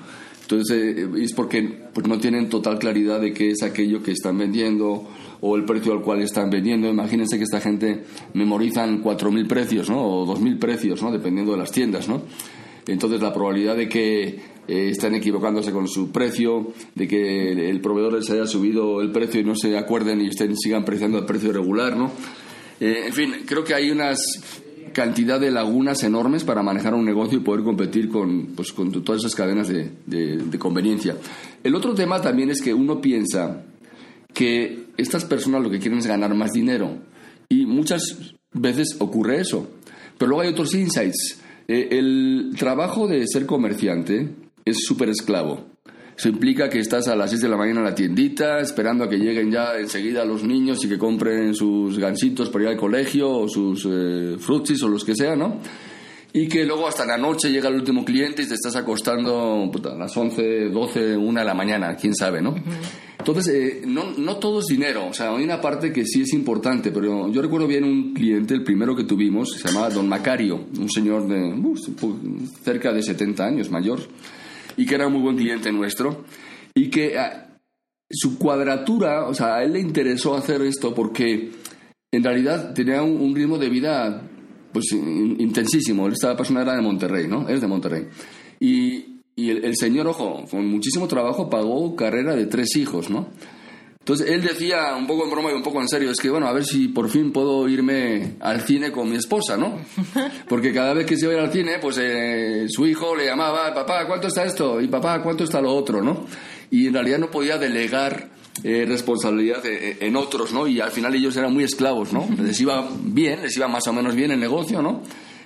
Entonces es porque pues, no tienen total claridad de qué es aquello que están vendiendo o el precio al cual están vendiendo. Imagínense que esta gente memorizan 4.000 precios, ¿no? O 2.000 precios, ¿no? Dependiendo de las tiendas, ¿no? Entonces la probabilidad de que eh, estén equivocándose con su precio, de que el proveedor les haya subido el precio y no se acuerden y estén, sigan preciando el precio regular, ¿no? Eh, en fin, creo que hay unas cantidad de lagunas enormes para manejar un negocio y poder competir con, pues, con todas esas cadenas de, de, de conveniencia. El otro tema también es que uno piensa que estas personas lo que quieren es ganar más dinero. Y muchas veces ocurre eso. Pero luego hay otros insights. Eh, el trabajo de ser comerciante es súper esclavo. Eso implica que estás a las 6 de la mañana en la tiendita, esperando a que lleguen ya enseguida los niños y que compren sus gansitos para ir al colegio, o sus eh, frutsis o los que sea, ¿no? Y que luego hasta la noche llega el último cliente y te estás acostando a las 11, 12, 1 de la mañana, quién sabe, ¿no? Entonces, eh, no, no todo es dinero, o sea, hay una parte que sí es importante, pero yo recuerdo bien un cliente, el primero que tuvimos, se llamaba Don Macario, un señor de uh, cerca de 70 años, mayor, y que era un muy buen cliente nuestro, y que ah, su cuadratura, o sea, a él le interesó hacer esto porque en realidad tenía un ritmo de vida pues intensísimo. Esta persona era de Monterrey, ¿no? Es de Monterrey. Y, y el, señor, ojo, con muchísimo trabajo pagó carrera de tres hijos, ¿no? Entonces él decía, un poco en broma y un poco en serio, es que bueno, a ver si por fin puedo irme al cine con mi esposa, ¿no? Porque cada vez que se iba al cine, pues eh, su hijo le llamaba, papá, ¿cuánto está esto? Y papá, ¿cuánto está lo otro, no? Y en realidad no podía delegar eh, responsabilidad eh, en otros, ¿no? Y al final ellos eran muy esclavos, ¿no? Les iba bien, les iba más o menos bien el negocio, ¿no?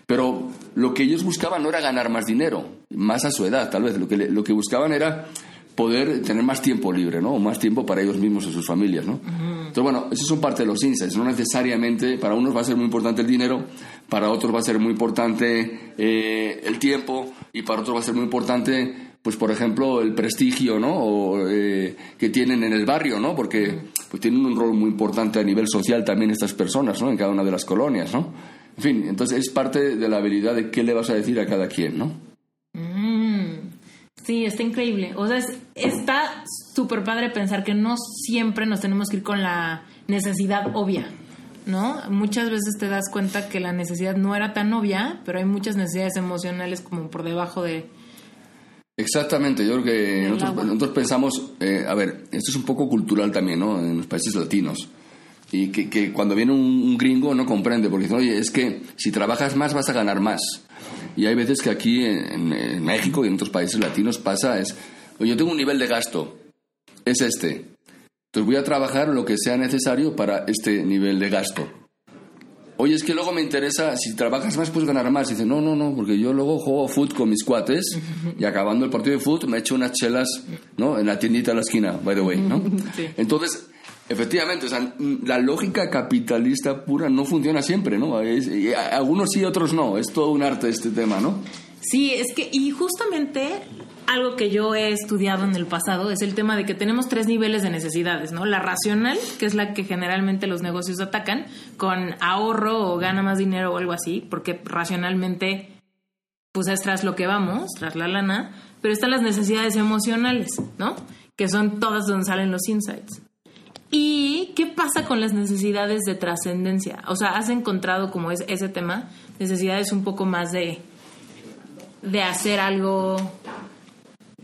Pero lo que ellos buscaban no era ganar más dinero, más a su edad, tal vez. Lo que, lo que buscaban era poder tener más tiempo libre, ¿no? O más tiempo para ellos mismos y sus familias, ¿no? Entonces, bueno, eso son parte de los insights. No necesariamente, para unos va a ser muy importante el dinero, para otros va a ser muy importante eh, el tiempo y para otros va a ser muy importante pues por ejemplo, el prestigio ¿no? Eh, que tienen en el barrio, ¿no? porque pues, tienen un rol muy importante a nivel social también estas personas ¿no? en cada una de las colonias. ¿no? En fin, entonces es parte de la habilidad de qué le vas a decir a cada quien. ¿no? Sí, está increíble. O sea, está súper padre pensar que no siempre nos tenemos que ir con la necesidad obvia. ¿no? Muchas veces te das cuenta que la necesidad no era tan obvia, pero hay muchas necesidades emocionales como por debajo de, Exactamente, yo creo que nosotros, pensamos, eh, a ver, esto es un poco cultural también, ¿no? En los países latinos. Y que, cuando viene un, gringo no comprende, porque dice, oye, es que si trabajas más vas a ganar más. Y hay veces que aquí en, México y en otros países latinos pasa, es, oye, yo tengo un nivel de gasto, es este. Entonces voy a trabajar lo que sea necesario para este nivel de gasto. Oye, es que luego me interesa, si trabajas más, puedes ganar más. Y dice, no, no, no, porque yo luego juego foot con mis cuates y acabando el partido de foot me echo unas chelas, ¿no? En la tiendita de la esquina, by the way, ¿no? Entonces, efectivamente, o sea, la lógica capitalista pura no funciona siempre, ¿no? algunos sí, otros no. Es todo un arte este tema, ¿no? Sí, es que, y justamente algo que yo he estudiado en el pasado es el tema de que tenemos tres niveles de necesidades, ¿no? La racional, que es la que generalmente los negocios atacan, con ahorro o gana más dinero o algo así, porque racionalmente, pues es tras lo que vamos, tras la lana, pero están las necesidades emocionales, ¿no? Que son todas donde salen los insights. ¿Y qué pasa con las necesidades de trascendencia? O sea, ¿has encontrado como es ese tema? Necesidades un poco más de, de hacer algo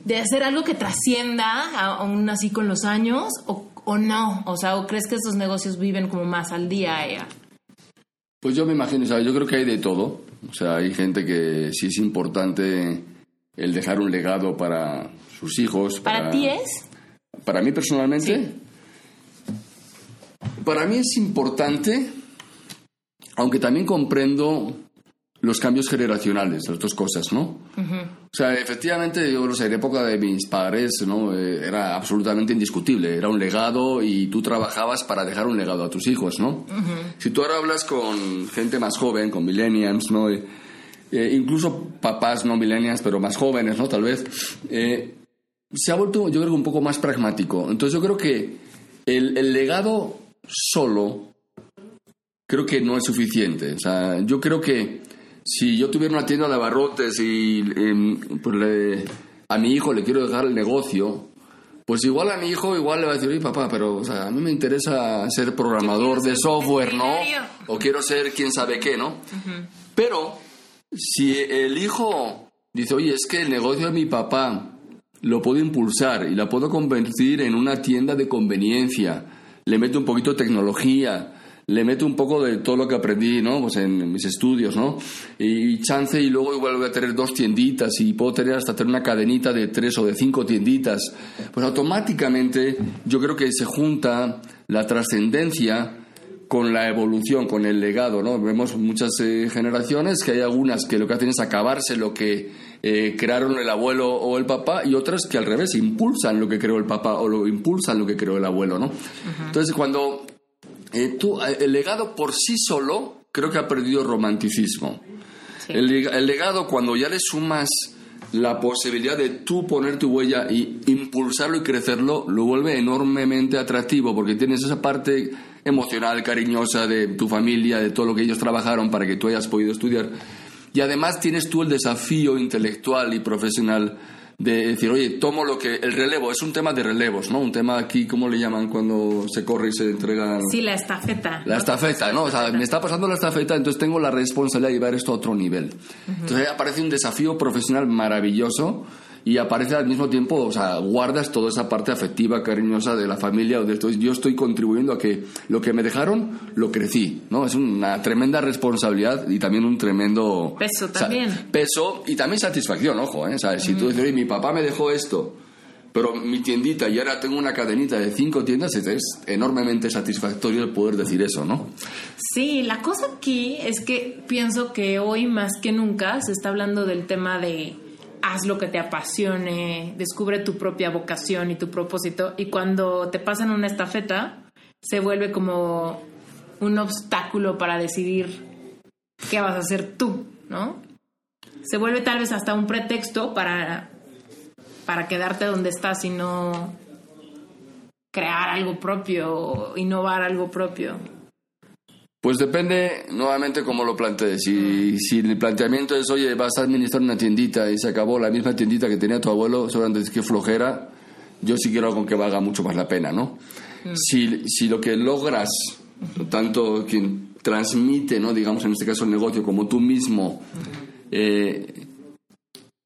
de hacer algo que trascienda aún así con los años o, o, no? O sea, ¿o crees que estos negocios viven como más al día? ella Pues yo me imagino, ¿sabes? yo creo que hay de todo. O sea, hay gente que sí es importante el dejar un legado para sus hijos. ¿Para, ti es? Para mí personalmente. Para mí es importante, aunque también comprendo los cambios generacionales, las dos cosas, ¿no? O sea, efectivamente, yo no sé, en época de mis padres, ¿no? Eh, era absolutamente indiscutible, era un legado y tú trabajabas para dejar un legado a tus hijos, ¿no? Si tú ahora hablas con gente más joven, con millennials, ¿no? Eh, eh, incluso papás no millennials, pero más jóvenes, ¿no? Tal vez, se ha vuelto, yo creo, un poco más pragmático. Entonces yo creo que el, el legado solo creo que no es suficiente. O sea, yo creo que si yo tuviera una tienda de abarrotes y em, pues a mi hijo le quiero dejar el negocio, pues igual a mi hijo igual le va a decir, oye papá, pero o sea, a mí me interesa ser programador de software, ¿no? O quiero ser quién sabe qué, ¿no? Pero si el hijo dice, oye, es que el negocio de mi papá lo puedo impulsar y la puedo convertir en una tienda de conveniencia, le meto un poquito de tecnología, le meto un poco de todo lo que aprendí, ¿no? Pues en mis estudios, ¿no? Y chance y luego igual voy a tener dos tienditas y puedo tener hasta tener una cadenita de tres o de cinco tienditas. Pues automáticamente yo creo que se junta la trascendencia con la evolución, con el legado, ¿no? Vemos muchas eh, generaciones que hay algunas que lo que hacen es acabarse lo que eh, crearon el abuelo o el papá y otras que al revés impulsan lo que creó el papá o lo impulsan lo que creó el abuelo, ¿no? Entonces cuando eh, tú, el legado por sí solo creo que ha perdido romanticismo. El, el legado cuando ya le sumas la posibilidad de tú poner tu huella y impulsarlo y crecerlo lo vuelve enormemente atractivo porque tienes esa parte emocional, cariñosa de tu familia, de todo lo que ellos trabajaron para que tú hayas podido estudiar. Y además tienes tú el desafío intelectual y profesional de decir, oye, tomo lo que... El relevo, es un tema de relevos, ¿no? Un tema aquí, ¿cómo le llaman cuando se corre y se entrega? Sí, la estafeta. La estafeta, ¿no? O sea, me está pasando la estafeta, entonces tengo la responsabilidad de llevar esto a otro nivel. Entonces ahí aparece un desafío profesional maravilloso y aparece al mismo tiempo, o sea, guardas toda esa parte afectiva, cariñosa de la familia, o de esto. yo estoy contribuyendo a que lo que me dejaron, lo crecí, ¿no? Es una tremenda responsabilidad y también un tremendo... Peso también. peso y también satisfacción, ojo, ¿eh? O sea, si tú dices, oye, mi papá me dejó esto, pero mi tiendita y ahora tengo una cadenita de cinco tiendas, es enormemente satisfactorio el poder decir eso, ¿no? Sí, la cosa aquí es que pienso que hoy más que nunca se está hablando del tema de haz lo que te apasione, descubre tu propia vocación y tu propósito. Y cuando te pasan una estafeta, se vuelve como un obstáculo para decidir qué vas a hacer tú, ¿no? Se vuelve tal vez hasta un pretexto para, para quedarte donde estás y no crear algo propio, innovar algo propio. Pues depende nuevamente cómo lo plantees. Si, si el planteamiento es, oye, vas a administrar una tiendita y se acabó la misma tiendita que tenía tu abuelo, seguramente que flojera, yo sí quiero algo que valga mucho más la pena, ¿no? Mm. Si, si lo que logras, tanto quien transmite, ¿no? digamos en este caso el negocio, como tú mismo, eh,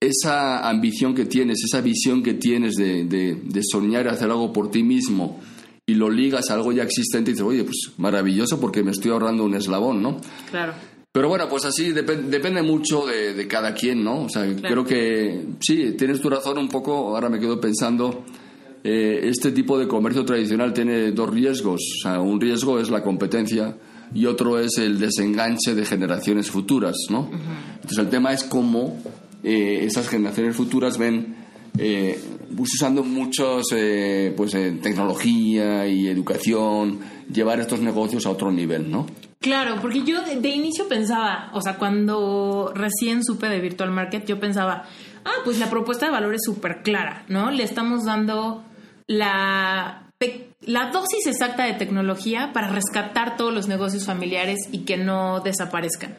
esa ambición que tienes, esa visión que tienes de, de, de soñar hacer algo por ti mismo, y lo ligas a algo ya existente y dices, oye, pues maravilloso porque me estoy ahorrando un eslabón, ¿no? Claro. Pero bueno, pues así depende mucho de, cada quien, ¿no? O sea, creo que sí, tienes tu razón un poco, ahora me quedo pensando, eh, este tipo de comercio tradicional tiene dos riesgos. O sea, un riesgo es la competencia y otro es el desenganche de generaciones futuras, ¿no? Entonces el tema es cómo eh, esas generaciones futuras ven eh, usando muchos eh, pues eh, tecnología y educación llevar estos negocios a otro nivel no claro porque yo de, inicio pensaba o sea cuando recién supe de virtual market yo pensaba ah pues la propuesta de valor es súper clara no le estamos dando la la dosis exacta de tecnología para rescatar todos los negocios familiares y que no desaparezcan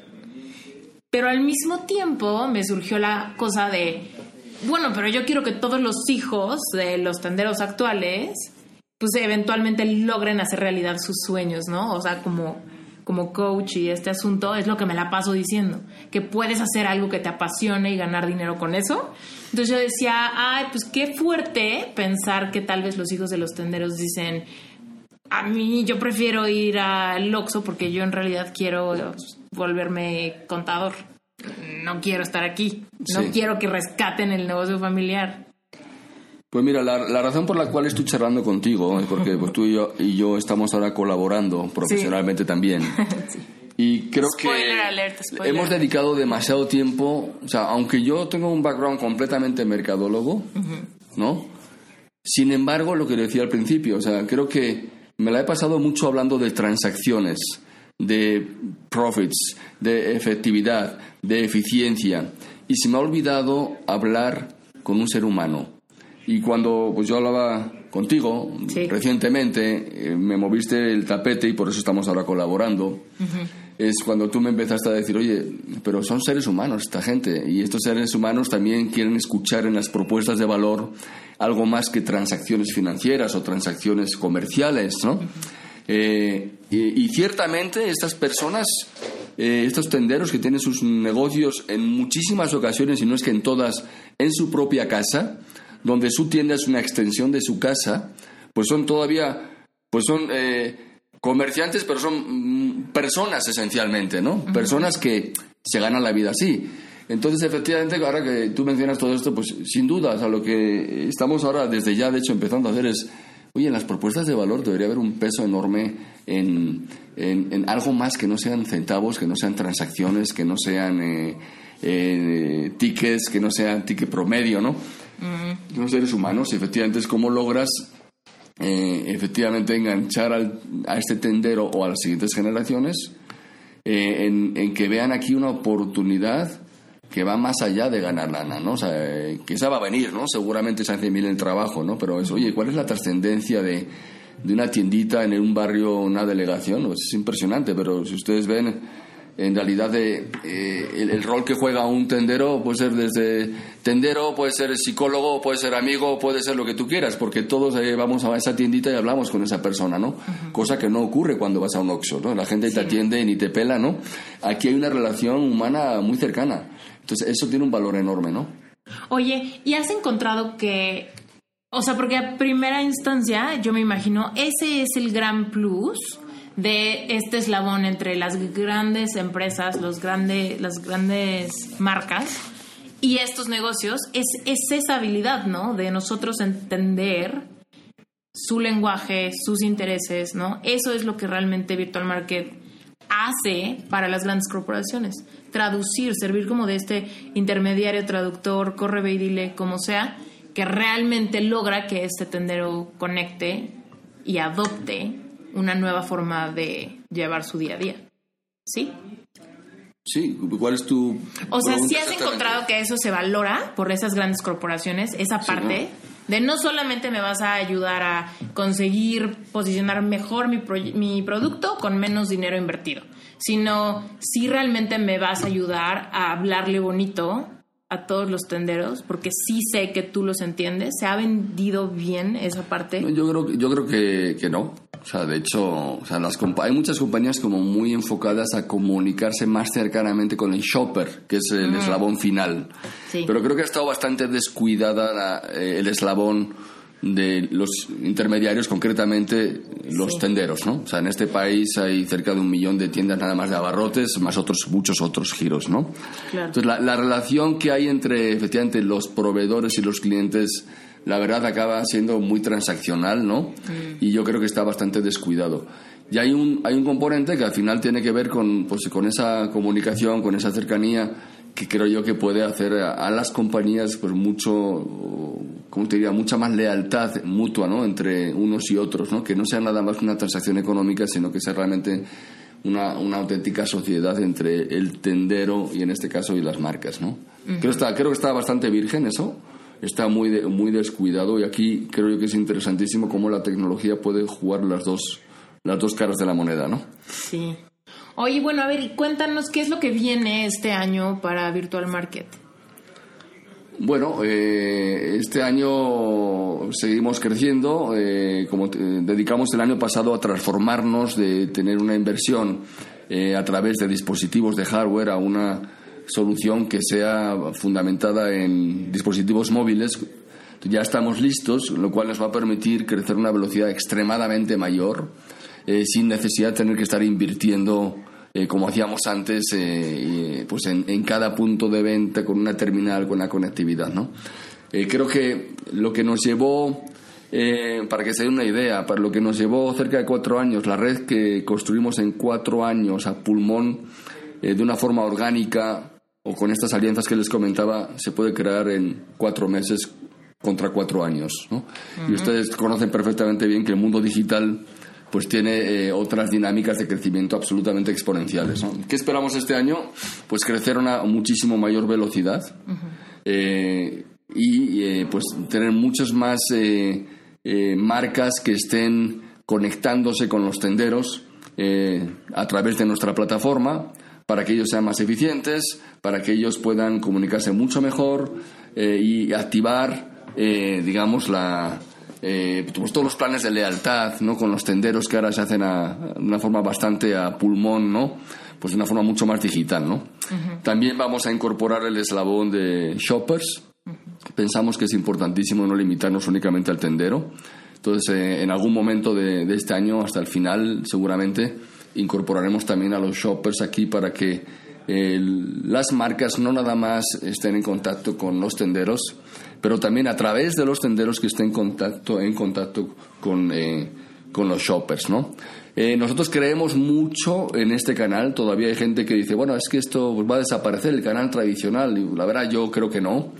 pero al mismo tiempo me surgió la cosa de bueno, pero yo quiero que todos los hijos de los tenderos actuales, pues eventualmente logren hacer realidad sus sueños, ¿no? O sea, como, como coach y este asunto es lo que me la paso diciendo, que puedes hacer algo que te apasione y ganar dinero con eso. Entonces yo decía, ay, pues qué fuerte pensar que tal vez los hijos de los tenderos dicen, a mí yo prefiero ir al Oxxo porque yo en realidad quiero volverme contador no quiero estar aquí, no quiero que rescaten el negocio familiar. Pues mira, la, razón por la cual estoy charlando contigo es porque pues, tú y yo, y yo estamos ahora colaborando profesionalmente también. Y creo que hemos dedicado demasiado tiempo, o sea, aunque yo tengo un background completamente mercadólogo, ¿no? Sin embargo, lo que decía al principio, o sea, creo que me la he pasado mucho hablando de transacciones, de profits, de efectividad, de eficiencia. Y se me ha olvidado hablar con un ser humano. Y cuando pues yo hablaba contigo recientemente, eh, me moviste el tapete y por eso estamos ahora colaborando. Es cuando tú me empezaste a decir, oye, pero son seres humanos esta gente y estos seres humanos también quieren escuchar en las propuestas de valor algo más que transacciones financieras o transacciones comerciales, ¿no? Eh, y, ciertamente estas personas, eh, estos tenderos que tienen sus negocios en muchísimas ocasiones, y no es que en todas, en su propia casa, donde su tienda es una extensión de su casa, pues son todavía, pues son eh, comerciantes, pero son mm, personas esencialmente, ¿no? Personas que se ganan la vida así. Entonces, efectivamente, ahora que tú mencionas todo esto, pues sin duda, o sea, lo que estamos ahora desde ya, de hecho, empezando a hacer es oye, en las propuestas de valor debería haber un peso enorme en, en, algo más que no sean centavos, que no sean transacciones, que no sean eh, eh, tickets, que no sean ticket promedio, ¿no? Los seres humanos, efectivamente, es cómo logras eh, efectivamente enganchar a este tendero o a las siguientes generaciones en, que vean aquí una oportunidad que va más allá de ganar lana, ¿no? O sea, que esa va a venir, ¿no? Seguramente se hace mil el trabajo, ¿no? Pero es, oye, ¿cuál es la trascendencia de, de una tiendita en un barrio, una delegación? Pues es impresionante, pero si ustedes ven en realidad de, eh, el, rol que juega un tendero puede ser desde tendero, puede ser psicólogo, puede ser amigo, puede ser lo que tú quieras, porque todos eh, vamos a esa tiendita y hablamos con esa persona, ¿no? Cosa que no ocurre cuando vas a un Oxxo, ¿no? La gente te atiende y ni te pela, ¿no? Aquí hay una relación humana muy cercana. Entonces, eso tiene un valor enorme, ¿no? Oye, ¿y has encontrado que o sea, porque a primera instancia yo me imagino, ese es el gran plus de este eslabón entre las grandes empresas, los las grandes marcas y estos negocios, es, es esa habilidad, ¿no? De nosotros entender su lenguaje, sus intereses, ¿no? Eso es lo que realmente Virtual Market hace para las grandes corporaciones. Traducir, servir como de este intermediario, traductor, corre, ve y dile, como sea, que realmente logra que este tendero conecte y adopte una nueva forma de llevar su día a día. ¿Sí? Sí, ¿cuál es tu... O sea, si has encontrado que eso se valora por esas grandes corporaciones, esa parte de no solamente me vas a ayudar a conseguir posicionar mejor mi, mi producto con menos dinero invertido, sino si realmente me vas a ayudar a hablarle bonito a todos los tenderos, porque sí sé que tú los entiendes. ¿Se ha vendido bien esa parte? Yo creo, yo creo que, que no. O sea, de hecho, o sea, las hay muchas compañías como muy enfocadas a comunicarse más cercanamente con el shopper, que es el eslabón final. Pero creo que ha estado bastante descuidada eh, el eslabón de los intermediarios, concretamente los tenderos, ¿no? O sea, en este país hay cerca de un millón de tiendas nada más de abarrotes, más otros muchos otros giros, ¿no? Entonces, la, relación que hay entre, efectivamente, los proveedores y los clientes, la verdad acaba siendo muy transaccional, ¿no? Mm. Y yo creo que está bastante descuidado. Y hay un, hay un componente que al final tiene que ver con, pues, con esa comunicación, con esa cercanía, que creo yo que puede hacer a, las compañías pues mucho, ¿cómo te diría? Mucha más lealtad mutua, ¿no? Entre unos y otros, ¿no? Que no sea nada más una transacción económica, sino que sea realmente una, una auténtica sociedad entre el tendero y en este caso y las marcas, ¿no? creo, está, creo que está bastante virgen eso, está muy, muy descuidado y aquí creo yo que es interesantísimo cómo la tecnología puede jugar las dos, las dos caras de la moneda, ¿no? Sí. Oye, bueno, a ver, cuéntanos qué es lo que viene este año para Virtual Market. Bueno, eh, este año seguimos creciendo, eh, como dedicamos el año pasado a transformarnos de tener una inversión eh, a través de dispositivos de hardware a una solución que sea fundamentada en dispositivos móviles. Ya estamos listos, lo cual nos va a permitir crecer a una velocidad extremadamente mayor, sin necesidad de tener que estar invirtiendo eh, como hacíamos antes, eh, pues en, cada punto de venta con una terminal, con la conectividad. ¿no? Eh, creo que lo que nos llevó, para que se dé una idea, para lo que nos llevó cerca de cuatro años, la red que construimos en cuatro años a pulmón, de una forma orgánica, o con estas alianzas que les comentaba, se puede crear en cuatro meses contra cuatro años. ¿no? Y ustedes conocen perfectamente bien que el mundo digital pues tiene eh, otras dinámicas de crecimiento absolutamente exponenciales. ¿Qué esperamos este año? Pues crecer a una muchísimo mayor velocidad eh, y eh, pues tener muchas más marcas que estén conectándose con los tenderos a través de nuestra plataforma para que ellos sean más eficientes, para que ellos puedan comunicarse mucho mejor y activar, digamos, la, eh, todos los planes de lealtad, ¿no? Con los tenderos que ahora se hacen de una forma bastante a pulmón, ¿no? Pues de una forma mucho más digital, ¿no? También vamos a incorporar el eslabón de shoppers. Pensamos que es importantísimo no limitarnos únicamente al tendero. Entonces, eh, en algún momento de, este año, hasta el final, seguramente, incorporaremos también a los shoppers aquí para que las marcas no nada más estén en contacto con los tenderos, pero también a través de los tenderos que estén en contacto, en contacto con, eh, con los shoppers, ¿no? Eh, nosotros creemos mucho en este canal. Todavía hay gente que dice, bueno, es que esto va a desaparecer, el canal tradicional. Y la verdad, yo creo que no.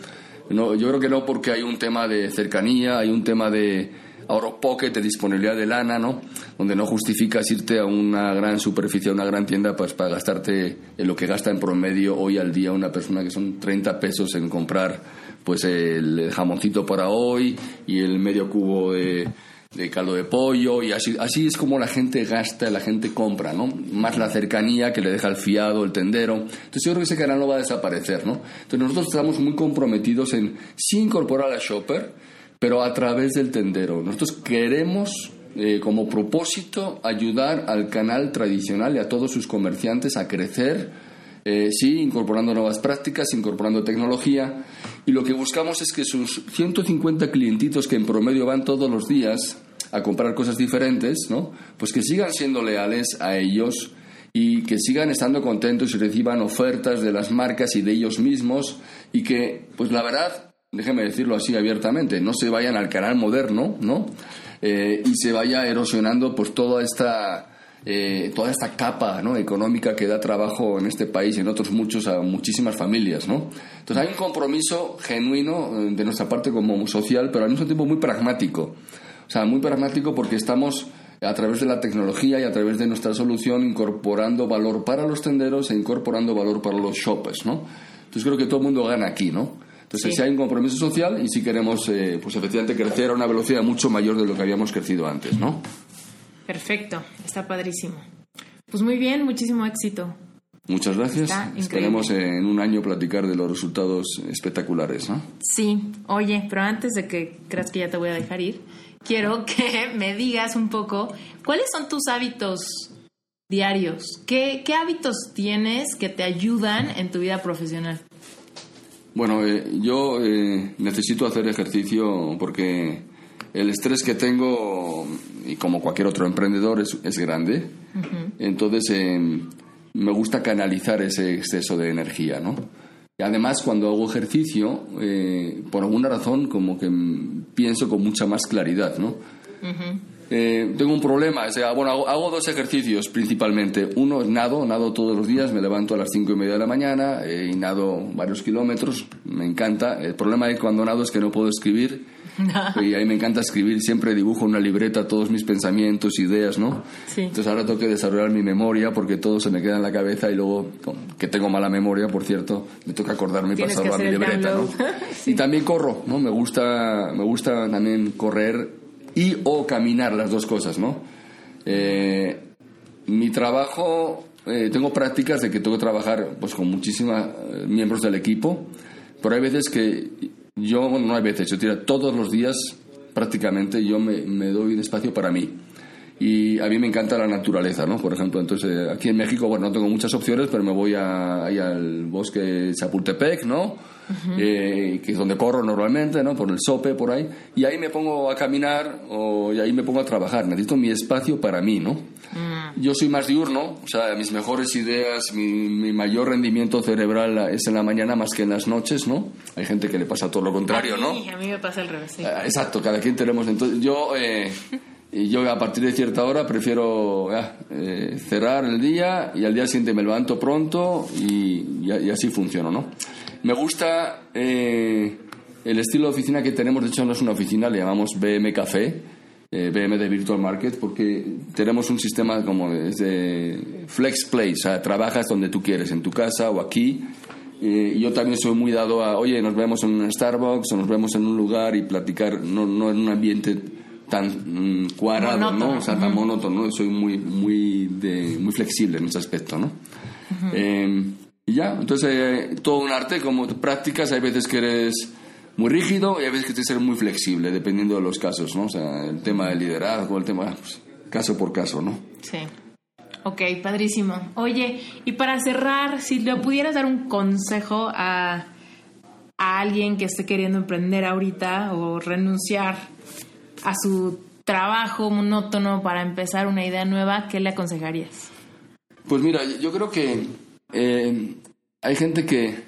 no. Yo creo que no porque hay un tema de cercanía, hay un tema de ahorro pocket, de disponibilidad de lana, ¿no? Donde no justificas irte a una gran superficie, a una gran tienda, pues para gastarte en lo que gasta en promedio hoy al día una persona que son 30 pesos en comprar pues el jamoncito para hoy y el medio cubo de caldo de pollo y así, así es como la gente gasta, la gente compra, ¿no? Más la cercanía que le deja el fiado, el tendero. Entonces yo creo que ese canal no va a desaparecer, ¿no? Entonces nosotros estamos muy comprometidos en sí incorporar a Shopper, pero a través del tendero. Nosotros queremos eh, como propósito ayudar al canal tradicional y a todos sus comerciantes a crecer eh, sí, incorporando nuevas prácticas, incorporando tecnología. Y lo que buscamos es que sus 150 clientitos que en promedio van todos los días a comprar cosas diferentes, ¿no? Pues que sigan siendo leales a ellos y que sigan estando contentos y reciban ofertas de las marcas y de ellos mismos y que, pues la verdad, déjeme decirlo así abiertamente, no se vayan al canal moderno, ¿no? Eh, y se vaya erosionando pues toda esta eh, toda esta capa ¿no? económica que da trabajo en este país y en otros muchos a muchísimas familias. ¿no? Entonces hay un compromiso genuino eh, de nuestra parte como social, pero al mismo tiempo muy pragmático. O sea, muy pragmático porque estamos a través de la tecnología y a través de nuestra solución incorporando valor para los tenderos e incorporando valor para los shoppers. ¿no? Entonces creo que todo el mundo gana aquí. ¿no? Entonces, si hay un compromiso social y si queremos, eh, pues efectivamente, crecer a una velocidad mucho mayor de lo que habíamos crecido antes, ¿no? Perfecto, está padrísimo. Pues muy bien, muchísimo éxito. Muchas gracias. Esperemos en un año platicar de los resultados espectaculares, ¿no? Sí, oye, pero antes de que creas que ya te voy a dejar ir, quiero que me digas un poco cuáles son tus hábitos diarios. ¿Qué, qué hábitos tienes que te ayudan en tu vida profesional? Bueno, eh, yo eh, necesito hacer ejercicio porque el estrés que tengo, y como cualquier otro emprendedor, es, es grande. Entonces, em, me gusta canalizar ese exceso de energía, ¿no? Y además, cuando hago ejercicio, eh, por alguna razón, como que pienso con mucha más claridad, ¿no? Eh, tengo un problema, o sea, bueno, hago, dos ejercicios principalmente. Uno es nado, nado todos los días, me levanto a las cinco y media de la mañana eh, y nado varios kilómetros, me encanta. El problema de cuando nado es que no puedo escribir y a mí me encanta escribir, siempre dibujo en una libreta todos mis pensamientos, ideas, ¿no? Entonces ahora tengo que desarrollar mi memoria porque todo se me queda en la cabeza y luego, que tengo mala memoria, por cierto, me toca acordarme para salvar mi libreta, ¿no? Y también corro, ¿no? Me gusta, me gusta también correr y o caminar, las dos cosas, ¿no? Eh, mi trabajo, eh, tengo prácticas de que tengo que trabajar pues, con muchísimos eh, miembros del equipo, pero hay veces que yo, no hay veces, yo tiro todos los días prácticamente yo me, me doy un espacio para mí y a mí me encanta la naturaleza, ¿no? Por ejemplo, entonces aquí en México, bueno, no tengo muchas opciones, pero me voy ahí al bosque Chapultepec, ¿no? Eh, que es donde corro normalmente, ¿no? Por el sope, por ahí. Y ahí me pongo a caminar o, y ahí me pongo a trabajar. Necesito mi espacio para mí, ¿no? Mm. Yo soy más diurno, o sea, mis mejores ideas, mi, mi, mayor rendimiento cerebral es en la mañana más que en las noches, ¿no? Hay gente que le pasa todo lo contrario, a mí, ¿no? A mí me pasa el revés. Sí. Ah, exacto, cada quien tenemos. Entonces, yo. Eh, Y yo a partir de cierta hora prefiero eh, cerrar el día y al día siguiente me levanto pronto y, y, así funciono, ¿no? Me gusta eh, el estilo de oficina que tenemos, de hecho no es una oficina, le llamamos BM Café, eh, BM de Virtual Market, porque tenemos un sistema como de, de flex place, o sea, trabajas donde tú quieres, en tu casa o aquí, y yo también soy muy dado a, oye, nos vemos en un Starbucks o nos vemos en un lugar y platicar, no, no en un ambiente tan mm, cuadrado, ¿no? O sea, tan monótono, soy muy, muy, de, muy flexible en ese aspecto, ¿no? Y ya, entonces eh, todo un arte, como prácticas, hay veces que eres muy rígido y hay veces que tienes que ser muy flexible, dependiendo de los casos, ¿no? O sea, el tema del liderazgo, el tema, pues, caso por caso, ¿no? Sí. Ok, padrísimo. Oye, y para cerrar, si le pudieras dar un consejo a, a alguien que esté queriendo emprender ahorita o renunciar a su trabajo monótono para empezar una idea nueva, ¿qué le aconsejarías? Pues mira, yo creo que eh, hay gente que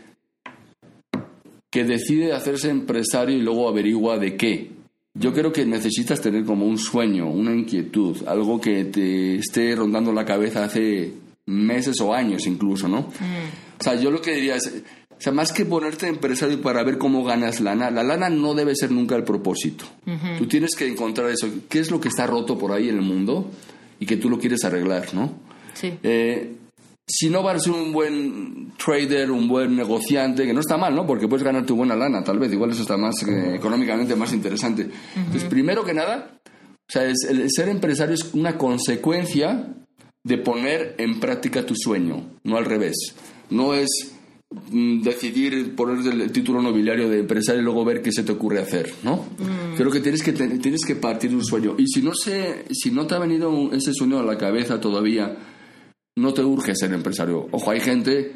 que decide hacerse empresario y luego averigua de qué. Yo creo que necesitas tener como un sueño, una inquietud, algo que te esté rondando la cabeza hace meses o años incluso, ¿no? O sea, yo lo que diría es, o sea, más que ponerte empresario para ver cómo ganas lana, la lana no debe ser nunca el propósito. Tú tienes que encontrar eso, qué es lo que está roto por ahí en el mundo y que tú lo quieres arreglar, ¿no? Sí. Eh, si no vas a ser un buen trader, un buen negociante, que no está mal, ¿no? Porque puedes ganar tu buena lana, tal vez, igual eso está más eh, económicamente más interesante. Entonces, primero que nada, o sea, es- el ser empresario es una consecuencia de poner en práctica tu sueño, no al revés. No es mm, decidir poner el título nobiliario de empresario y luego ver qué se te ocurre hacer, ¿no? Creo que tienes que tienes que partir de un sueño y si no se si no te ha venido ese sueño a la cabeza todavía, no te urge ser empresario. Ojo, hay gente,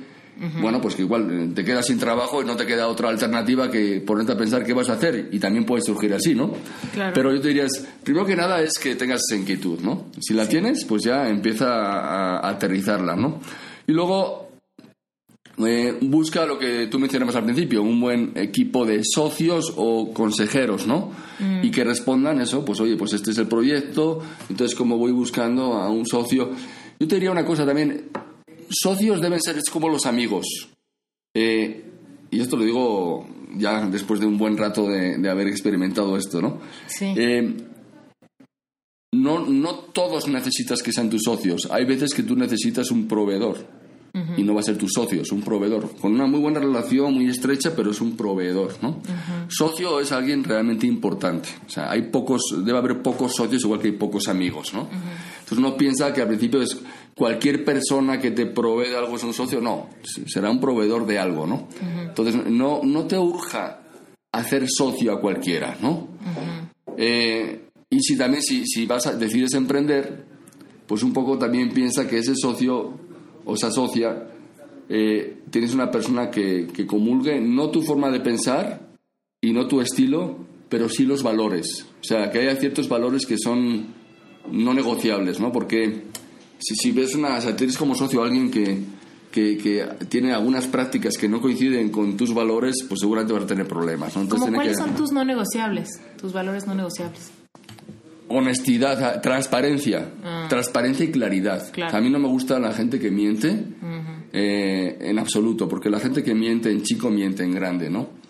bueno, pues que igual eh, te quedas sin trabajo y no te queda otra alternativa que ponerte a pensar qué vas a hacer y también puede surgir así, ¿no? Claro. Pero yo te diría, primero que nada es que tengas esa inquietud, ¿no? Si la tienes, pues ya empieza a, a aterrizarla, ¿no? Y luego eh, busca lo que tú mencionabas al principio, un buen equipo de socios o consejeros, ¿no? Y que respondan eso, pues oye, pues este es el proyecto, entonces como voy buscando a un socio. Yo te diría una cosa también, socios deben ser es como los amigos. Eh, y esto lo digo ya después de un buen rato de, de haber experimentado esto, ¿no? Sí. Eh, no, no todos necesitas que sean tus socios. Hay veces que tú necesitas un proveedor. Y no va a ser tu socio, es un proveedor. Con una muy buena relación, muy estrecha, pero es un proveedor, ¿no? Socio es alguien realmente importante. O sea, hay pocos, debe haber pocos socios igual que hay pocos amigos, ¿no? Entonces uno piensa que al principio es cualquier persona que te provee de algo es un socio. No, será un proveedor de algo, ¿no? Entonces no, no te urja hacer socio a cualquiera, ¿no? Eh, y si también si, si vas a, decides emprender, pues un poco también piensa que ese socio o esa socia eh, tienes una persona que, que comulgue no tu forma de pensar y no tu estilo, pero sí los valores. O sea, que haya ciertos valores que son no negociables, ¿no? Porque si, si ves una, o sea, tienes como socio a alguien que, que, que tiene algunas prácticas que no coinciden con tus valores, pues seguramente vas a tener problemas, ¿no? ¿Cómo cuáles que- son tus no negociables? Tus valores no negociables. Honestidad, transparencia, transparencia y claridad. Claro. O sea, a mí no me gusta la gente que miente eh, en absoluto, porque la gente que miente en chico miente en grande, ¿no?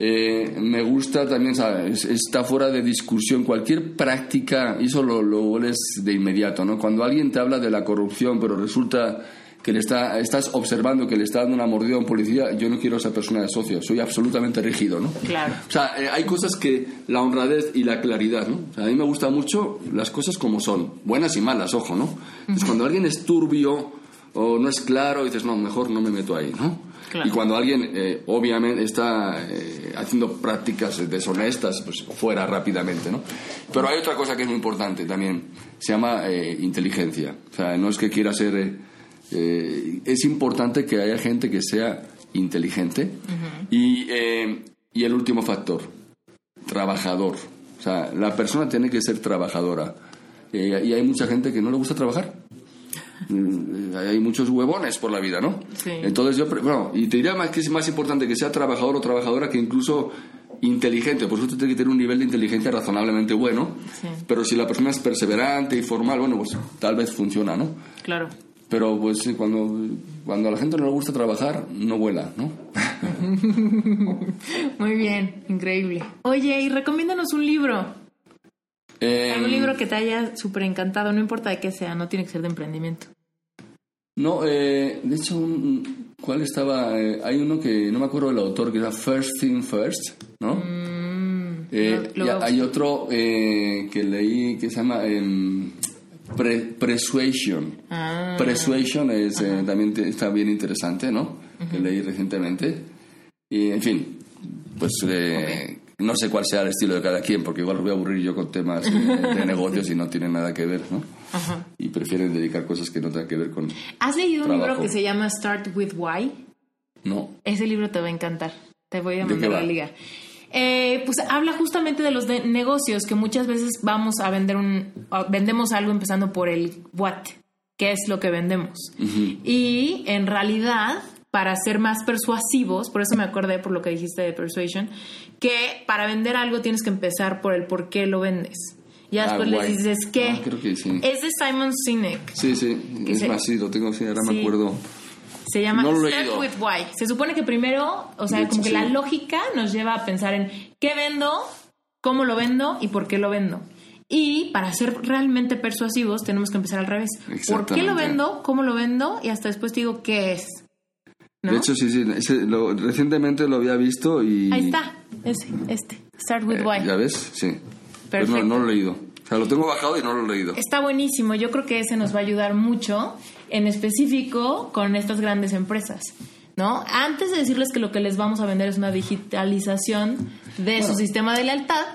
Eh, me gusta también, ¿sabes? está fuera de discusión cualquier práctica, y eso lo, lo de inmediato, ¿no? Cuando alguien te habla de la corrupción, pero resulta que le está, estás observando que le está dando una mordida a un policía, yo no quiero a esa persona de socio, soy absolutamente rígido, ¿no? Claro. O sea, eh, hay cosas que la honradez y la claridad, ¿no? O sea, a mí me gustan mucho las cosas como son, buenas y malas, ojo, ¿no? Entonces, cuando alguien es turbio o no es claro, dices, no, mejor no me meto ahí, ¿no? Claro. Y cuando alguien, eh, obviamente, está eh, haciendo prácticas deshonestas, pues fuera rápidamente, ¿no? Pero hay otra cosa que es muy importante también, se llama eh, inteligencia. O sea, no es que quiera ser... eh, eh, es importante que haya gente que sea inteligente. y, eh, y el último factor, trabajador. O sea, la persona tiene que ser trabajadora. Eh, y hay mucha gente que no le gusta trabajar. Mm, Hay muchos huevones por la vida, ¿no? Sí. Entonces yo, bueno, y te diría más que es más importante que sea trabajador o trabajadora que incluso inteligente. Por eso tiene que tener un nivel de inteligencia razonablemente bueno. Sí. Pero si la persona es perseverante y formal, bueno, pues tal vez funciona, ¿no? Claro. Pero pues sí, cuando, cuando a la gente no le gusta trabajar, no vuela, ¿no? Muy bien, increíble. Oye, y recomiéndanos un libro. Eh, Algún libro que te haya súper encantado, no importa de qué sea, no tiene que ser de emprendimiento. No, eh, de hecho, un- ¿cuál estaba? Eh, hay uno que no me acuerdo del autor, que era First Thing First, ¿no? Eh, lo- y hay otro eh, que leí que se llama em, Pre- Persuasion. Ah. Persuasion es, eh, también te- está bien interesante, ¿no? Que leí recientemente. Y, en fin, pues eh, no sé cuál sea el estilo de cada quien, porque igual los voy a aburrir yo con temas eh, de negocios y no tienen nada que ver, ¿no? Ajá. Y prefieren dedicar cosas que no tengan que ver con... ¿Has leído un Trabajo. libro que se llama Start with Why? No. Ese libro te va a encantar. Te voy a ¿De qué mandar la liga. Eh, pues habla justamente de los de- negocios, que muchas veces vamos a vender un, vendemos algo empezando por el what, qué es lo que vendemos. Y en realidad para ser más persuasivos, por eso me acordé por lo que dijiste de persuasion, que para vender algo tienes que empezar por el por qué lo vendes. Ya Ah, después les guay. dices que Ah, creo que sí. es de Simon Sinek. Sí, sí, es más, sí, lo tengo, sí, ahora Sí. me acuerdo. Se llama No Start with Why. Se supone que primero, o sea, como que la lógica nos lleva a pensar en qué vendo, cómo lo vendo y por qué lo vendo. Y para ser realmente persuasivos tenemos que empezar al revés. ¿Por qué lo vendo? ¿Cómo lo vendo? Y hasta después te digo qué es. ¿No? De hecho, sí, sí, ese lo- recientemente lo había visto y... Ahí está, ese, este. Start with Eh, Why. ¿Ya ves? Sí. Pero no, Perfecto. no lo he leído. O sea, lo tengo bajado y no lo he leído. Está buenísimo. Yo creo que ese nos va a ayudar mucho, en específico con estas grandes empresas. ¿No? Antes de decirles que lo que les vamos a vender es una digitalización de su sistema de lealtad,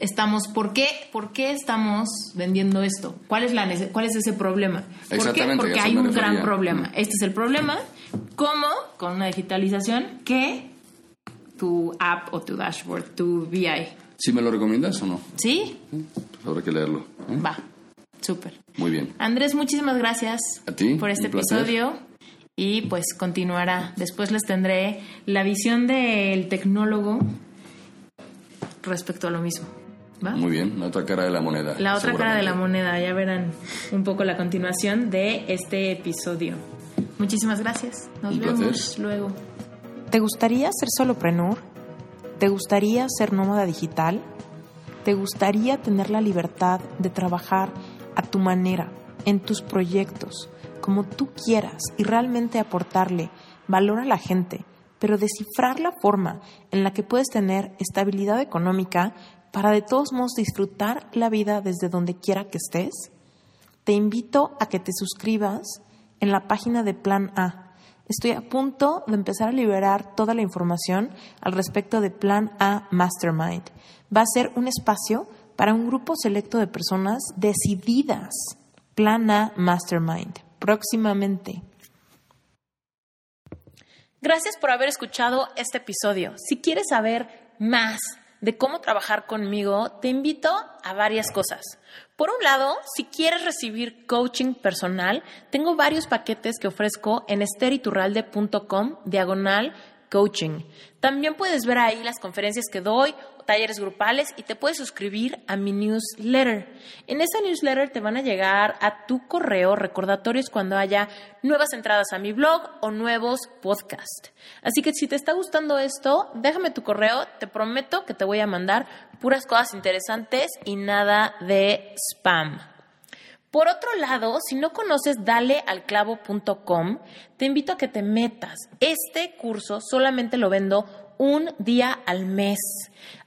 estamos, ¿por qué, ¿por qué estamos vendiendo esto? ¿Cuál es, la, cuál es ese problema? ¿Por qué? Porque hay un gran problema. Este es el problema. ¿Cómo? Con una digitalización que tu app o tu dashboard, tu VI. ¿Sí me lo recomiendas o no? ¿Sí? Pues habrá que leerlo. ¿eh? Va. Súper. Muy bien. Andrés, muchísimas gracias A ti, por este episodio y pues continuará. Después les tendré la visión del tecnólogo respecto a lo mismo. ¿va? Muy bien, la otra cara de la moneda. La otra cara de la moneda, ya verán un poco la continuación de este episodio. Muchísimas gracias. Nos Un vemos placer. luego. ¿Te gustaría ser soloprenur? ¿Te gustaría ser nómada digital? ¿Te gustaría tener la libertad de trabajar a tu manera, en tus proyectos, como tú quieras y realmente aportarle valor a la gente, pero descifrar la forma en la que puedes tener estabilidad económica para de todos modos disfrutar la vida desde donde quiera que estés? Te invito a que te suscribas en la página de Plan A. Estoy a punto de empezar a liberar toda la información al respecto de Plan A Mastermind. Va a ser un espacio para un grupo selecto de personas decididas. Plan A Mastermind. Próximamente. Gracias por haber escuchado este episodio. Si quieres saber más de cómo trabajar conmigo, te invito a varias cosas. Por un lado, si quieres recibir coaching personal, tengo varios paquetes que ofrezco en esteriturralde.com diagonal coaching. También puedes ver ahí las conferencias que doy, talleres grupales y te puedes suscribir a mi newsletter. En esa newsletter te van a llegar a tu correo recordatorios cuando haya nuevas entradas a mi blog o nuevos podcasts. Así que si te está gustando esto, déjame tu correo, te prometo que te voy a mandar puras cosas interesantes y nada de spam. Por otro lado, si no conoces dalealclavo.com, te invito a que te metas. Este curso solamente lo vendo un día al mes.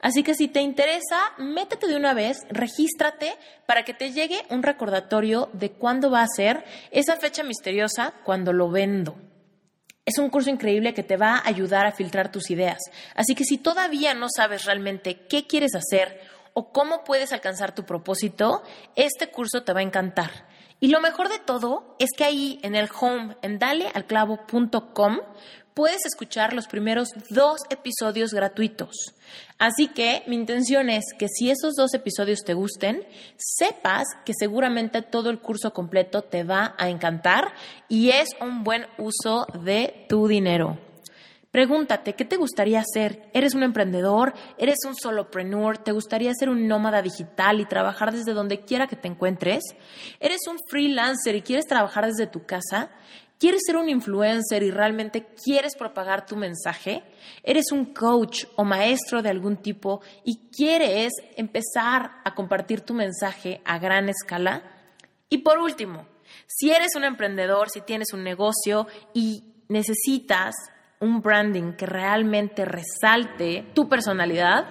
Así que si te interesa, métete de una vez, regístrate para que te llegue un recordatorio de cuándo va a ser esa fecha misteriosa cuando lo vendo. Es un curso increíble que te va a ayudar a filtrar tus ideas. Así que si todavía no sabes realmente qué quieres hacer o cómo puedes alcanzar tu propósito, este curso te va a encantar. Y lo mejor de todo es que ahí en el home, en dalealclavo.com, puedes escuchar los primeros dos episodios gratuitos. Así que mi intención es que si esos dos episodios te gusten, sepas que seguramente todo el curso completo te va a encantar y es un buen uso de tu dinero. Pregúntate, ¿qué te gustaría hacer? ¿Eres un emprendedor? ¿Eres un solopreneur? ¿Te gustaría ser un nómada digital y trabajar desde donde quiera que te encuentres? ¿Eres un freelancer y quieres trabajar desde tu casa? ¿Quieres ser un influencer y realmente quieres propagar tu mensaje? ¿Eres un coach o maestro de algún tipo y quieres empezar a compartir tu mensaje a gran escala? Y por último, si eres un emprendedor, si tienes un negocio y necesitas un branding que realmente resalte tu personalidad,